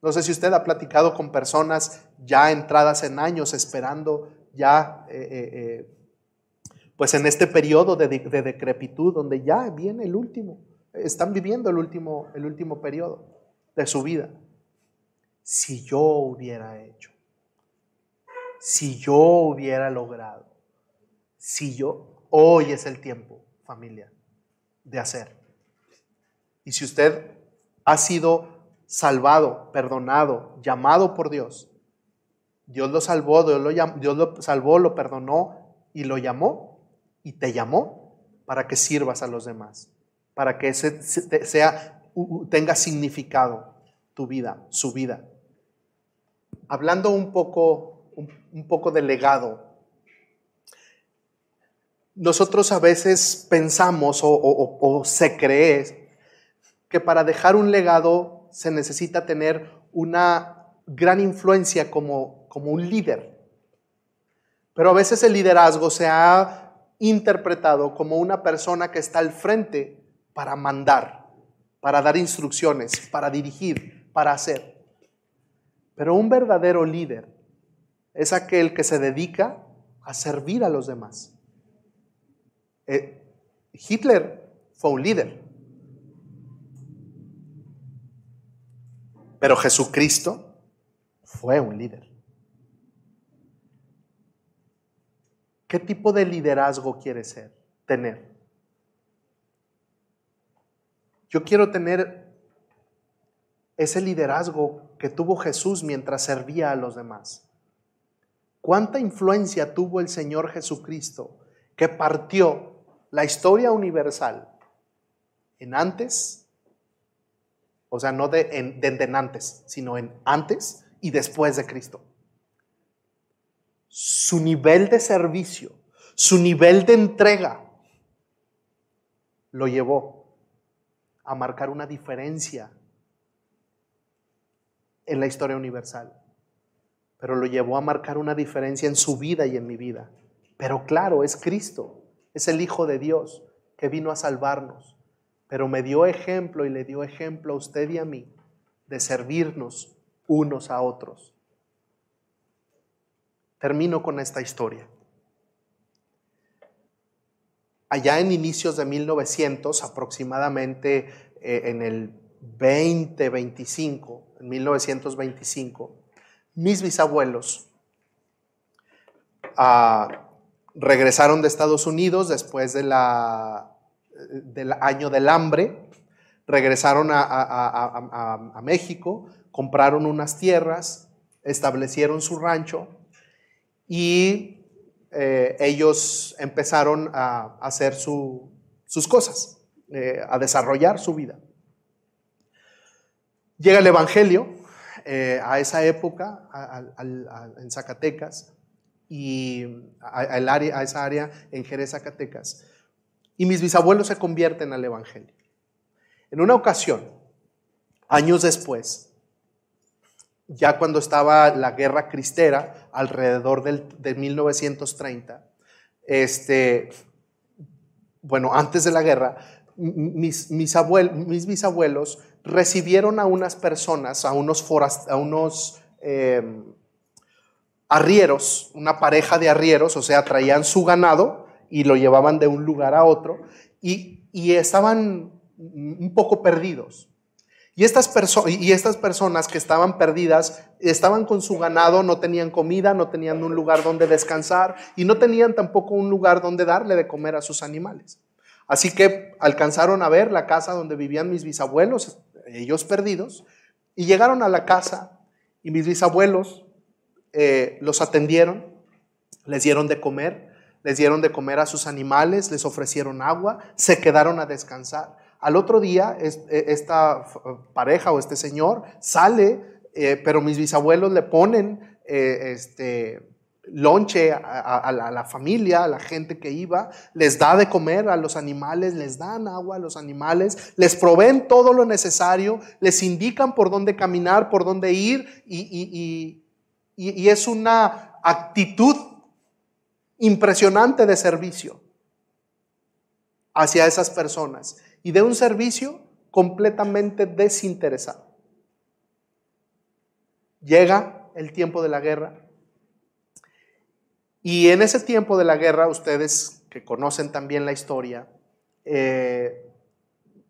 no sé si usted ha platicado con personas ya entradas en años, esperando ya, eh, eh, eh, pues en este periodo de, de, decrepitud, donde ya viene el último, están viviendo el último, el último periodo de su vida. Si yo hubiera hecho, si yo hubiera logrado, si yo, hoy es el tiempo, familia, de hacer. Y si usted ha sido salvado, perdonado, llamado por Dios. Dios lo salvó, Dios lo, salvó, lo perdonó y lo llamó y te llamó para que sirvas a los demás, para que ese sea, tenga significado tu vida, su vida. Hablando un poco, un, poco de legado, nosotros a veces pensamos o, se cree que para dejar un legado se necesita tener una gran influencia como, como un líder. Pero a veces el liderazgo se ha interpretado como una persona que está al frente para mandar, para dar instrucciones, para dirigir, para hacer. Pero un verdadero líder es aquel que se dedica a servir a los demás. Eh, Hitler fue un líder, Pero Jesucristo fue un líder. ¿Qué tipo de liderazgo quiere ser, tener? Yo quiero tener ese liderazgo que tuvo Jesús mientras servía a los demás. ¿Cuánta influencia tuvo el Señor Jesucristo que partió la historia universal en antes, o sea, no de en, antes, sino en antes y después de Cristo? Su nivel de servicio, su nivel de entrega, lo llevó a marcar una diferencia en la historia universal pero lo llevó a marcar una diferencia en su vida y en mi vida. Pero claro, es Cristo, es el Hijo de Dios que vino a salvarnos, pero me dio ejemplo y le dio ejemplo a usted y a mí de servirnos unos a otros. Termino con esta historia. Allá en inicios de 1900, aproximadamente eh, en el 2025, en 1925, mis bisabuelos ah, regresaron de Estados Unidos después de la, del año del hambre, regresaron a, México, compraron unas tierras, establecieron su rancho y eh, ellos empezaron a hacer sus cosas, eh, a desarrollar su vida. Llega el Evangelio, eh, a esa época en Zacatecas y a, área, a esa área en Jerez, Zacatecas. Y mis bisabuelos se convierten al Evangelio. En una ocasión, años después, ya cuando estaba la guerra cristera, alrededor del, de 1930, este, bueno, antes de la guerra, mis, mis, mis bisabuelos recibieron a unas personas, a unos, a unos em, arrieros, una pareja de arrieros, o sea, traían su ganado y lo llevaban de un lugar a otro y, y estaban un poco perdidos. Y estas, y estas personas que estaban perdidas estaban con su ganado, no tenían comida, no tenían un lugar donde descansar y no tenían tampoco un lugar donde darle de comer a sus animales. Así que alcanzaron a ver la casa donde vivían mis bisabuelos, ellos perdidos, y llegaron a la casa y mis bisabuelos eh, los atendieron, les dieron de comer, les dieron de comer a sus animales, les ofrecieron agua, se quedaron a descansar. Al otro día, e, esta pareja o este señor sale, eh, pero mis bisabuelos le ponen eh, este, lonche a, la, familia, a la gente que iba, les da de comer a los animales, les dan agua a los animales, les proveen todo lo necesario, les indican por dónde caminar, por dónde ir y, y es una actitud impresionante de servicio hacia esas personas y de un servicio completamente desinteresado. Llega el tiempo de la guerra, y en ese tiempo de la guerra, ustedes que conocen también la historia, eh,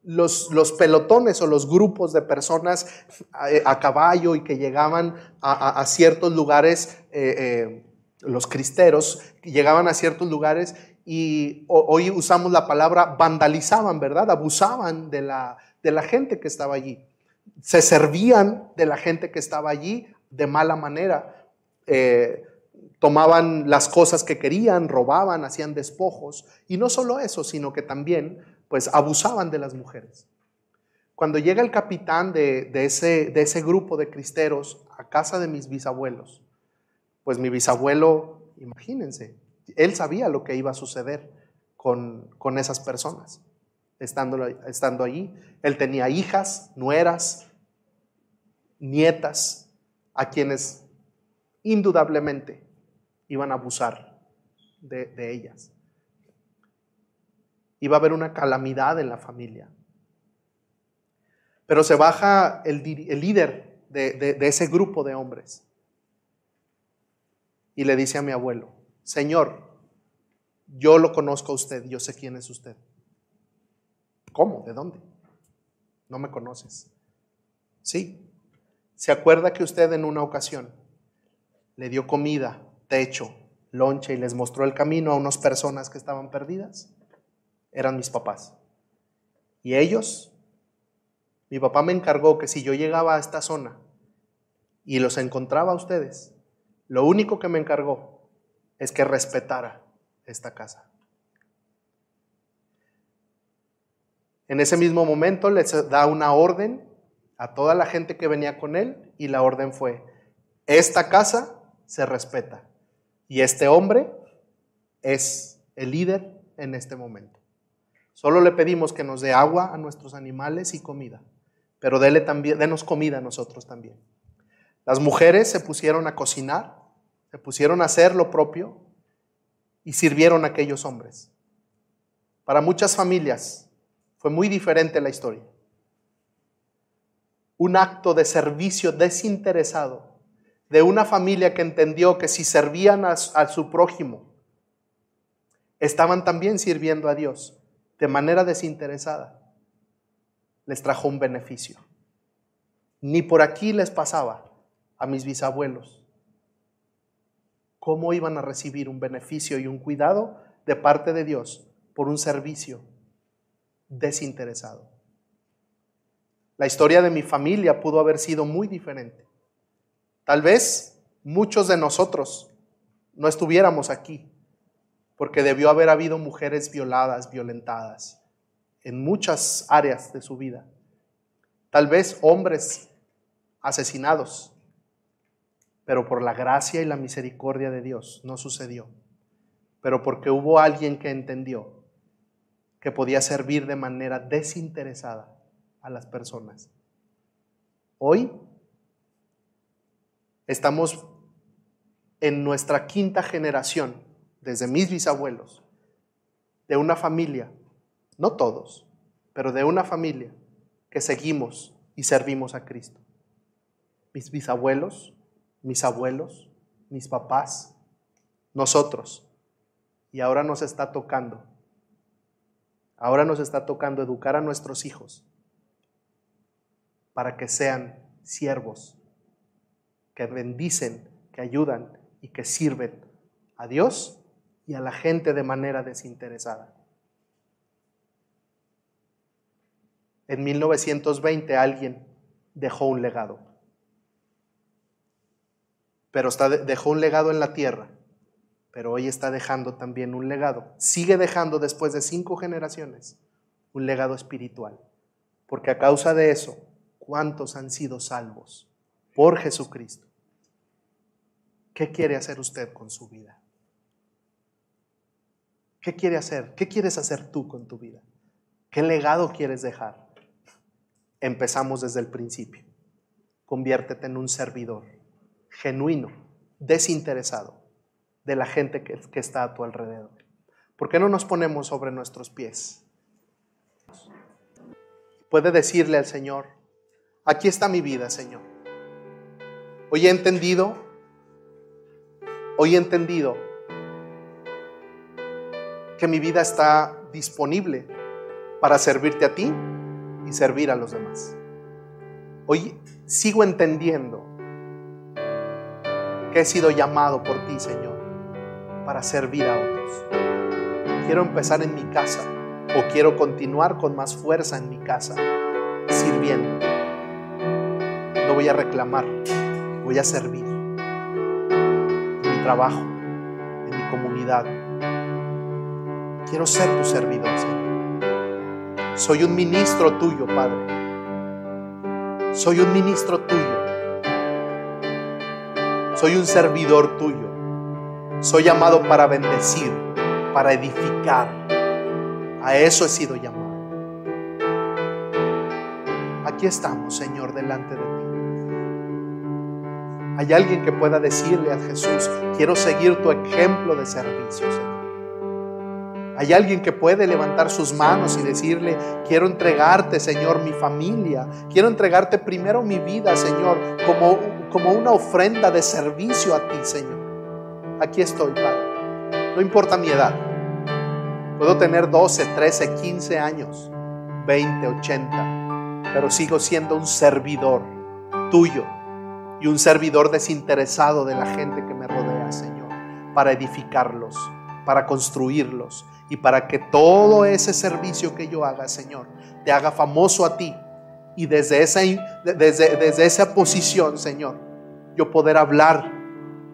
los, pelotones o los grupos de personas a, caballo y que llegaban a, ciertos lugares, eh, eh, los cristeros, llegaban a ciertos lugares y hoy usamos la palabra vandalizaban, ¿verdad? Abusaban de la, de la gente que estaba allí. Se servían de la gente que estaba allí de mala manera tomaban las cosas que querían, robaban, hacían despojos. Y no solo eso, sino que también pues abusaban de las mujeres. Cuando llega el capitán de, ese, grupo de cristeros a casa de mis bisabuelos, pues mi bisabuelo, imagínense, él sabía lo que iba a suceder con, con esas personas, estando allí. Él tenía hijas, nueras, nietas, a quienes indudablemente iban a abusar de, ellas. Iba a haber una calamidad en la familia. Pero se baja el, líder de, de ese grupo de hombres y le dice a mi abuelo, Señor, yo lo conozco a usted, yo sé quién es usted. ¿Cómo? ¿De dónde? No me conoces. Sí. ¿Se acuerda que usted en una ocasión le dio comida, techo, lonche y les mostró el camino a unas personas que estaban perdidas? Eran mis papás. Y ellos, mi papá me encargó que si yo llegaba a esta zona y los encontraba a ustedes, lo único que me encargó es que respetara esta casa. En ese mismo momento les da una orden a toda la gente que venía con él y la orden fue, esta casa se respeta y este hombre es el líder en este momento. Solo le pedimos que nos dé agua a nuestros animales y comida, pero dele también, denos comida a nosotros también. Las mujeres se pusieron a cocinar, se pusieron a hacer lo propio y sirvieron a aquellos hombres. Para muchas familias fue muy diferente la historia un acto de servicio desinteresado de una familia que entendió que si servían a, su prójimo, estaban también sirviendo a Dios de manera desinteresada, les trajo un beneficio. Ni por aquí les pasaba a mis bisabuelos. ¿Cómo iban a recibir un beneficio y un cuidado de parte de Dios por un servicio desinteresado? La historia de mi familia pudo haber sido muy diferente. Tal vez muchos de nosotros no estuviéramos aquí, porque debió haber habido mujeres violadas, violentadas, en muchas áreas de su vida. Tal vez hombres asesinados, pero por la gracia y la misericordia de Dios no sucedió. Pero porque hubo alguien que entendió que podía servir de manera desinteresada a las personas. Hoy estamos en nuestra quinta generación, desde mis bisabuelos, de una familia, no todos, pero de una familia que seguimos y servimos a Cristo. Mis bisabuelos, mis abuelos, mis papás, nosotros. Y ahora nos está tocando. Ahora nos está tocando educar a nuestros hijos para que sean siervos, que bendicen, que ayudan y que sirven a Dios y a la gente de manera desinteresada. En 1920 alguien dejó un legado, pero está, dejó un legado en la tierra, pero hoy está dejando también un legado, sigue dejando después de cinco generaciones un legado espiritual, porque a causa de eso ¿Cuántos han sido salvos por Jesucristo? ¿Qué quiere hacer usted con su vida? ¿Qué quiere hacer? ¿Qué quieres hacer tú con tu vida? ¿Qué legado quieres dejar? Empezamos desde el principio. Conviértete en un servidor genuino, desinteresado de la gente que, está a tu alrededor. ¿Por qué no nos ponemos sobre nuestros pies? Puede decirle al Señor, Aquí está mi vida, Señor. Hoy he entendido, hoy he entendido que mi vida está disponible para servirte a ti y servir a los demás. Hoy sigo entendiendo que he sido llamado por ti, Señor, para servir a otros. Quiero empezar en mi casa o quiero continuar con más fuerza en mi casa, sirviendo voy a reclamar, voy a servir trabajo, en mi comunidad. Quiero ser tu servidor, Señor. Soy un ministro tuyo, Padre. Soy un ministro tuyo. Soy un servidor tuyo. Soy llamado para bendecir, para edificar. A eso he sido llamado. Aquí estamos, Señor, delante de ti. Hay alguien que pueda decirle a Jesús, quiero seguir tu ejemplo de servicio, Señor. Hay alguien que puede levantar sus manos y decirle, quiero entregarte, Señor, mi familia. Quiero entregarte primero mi vida, Señor, como, como una ofrenda de servicio a ti, Señor. Aquí estoy, Padre. No importa mi edad. Puedo tener 12, 13, 15 años, 20, 80, pero sigo siendo un servidor tuyo y un servidor desinteresado de la gente que me rodea, Señor, para edificarlos, para construirlos y para que todo ese servicio que yo haga, Señor, te haga famoso a ti y desde esa, desde, desde esa posición, Señor, yo poder hablar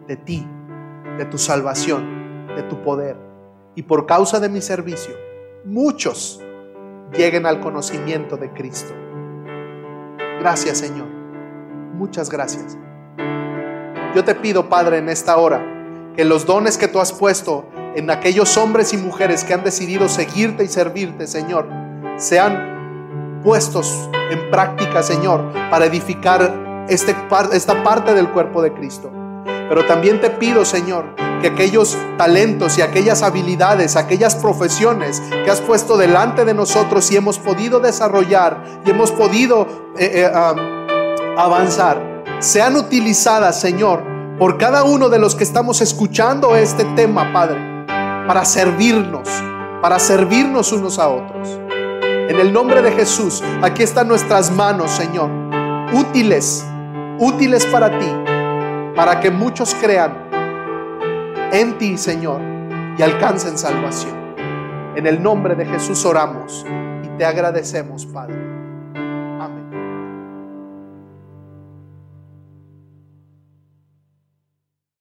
de ti, de tu salvación, de tu poder. Y por causa de mi servicio, muchos lleguen al conocimiento de Cristo. Gracias, Señor. Muchas gracias. Yo te pido, Padre, en esta hora, que los dones que tú has puesto en aquellos hombres y mujeres que han decidido seguirte y servirte, Señor, sean puestos en práctica, Señor, para edificar este, esta parte del cuerpo de Cristo. Pero también te pido, Señor, que aquellos talentos y aquellas habilidades, aquellas profesiones que has puesto delante de nosotros y hemos podido desarrollar y hemos podido eh, eh, avanzar, sean utilizadas, Señor, por cada uno de los que estamos escuchando este tema, Padre, para servirnos, para servirnos unos a otros. En el nombre de Jesús, aquí están nuestras manos, Señor, útiles, útiles para ti, para que muchos crean en ti, Señor, y alcancen salvación. En el nombre de Jesús oramos y te agradecemos, Padre.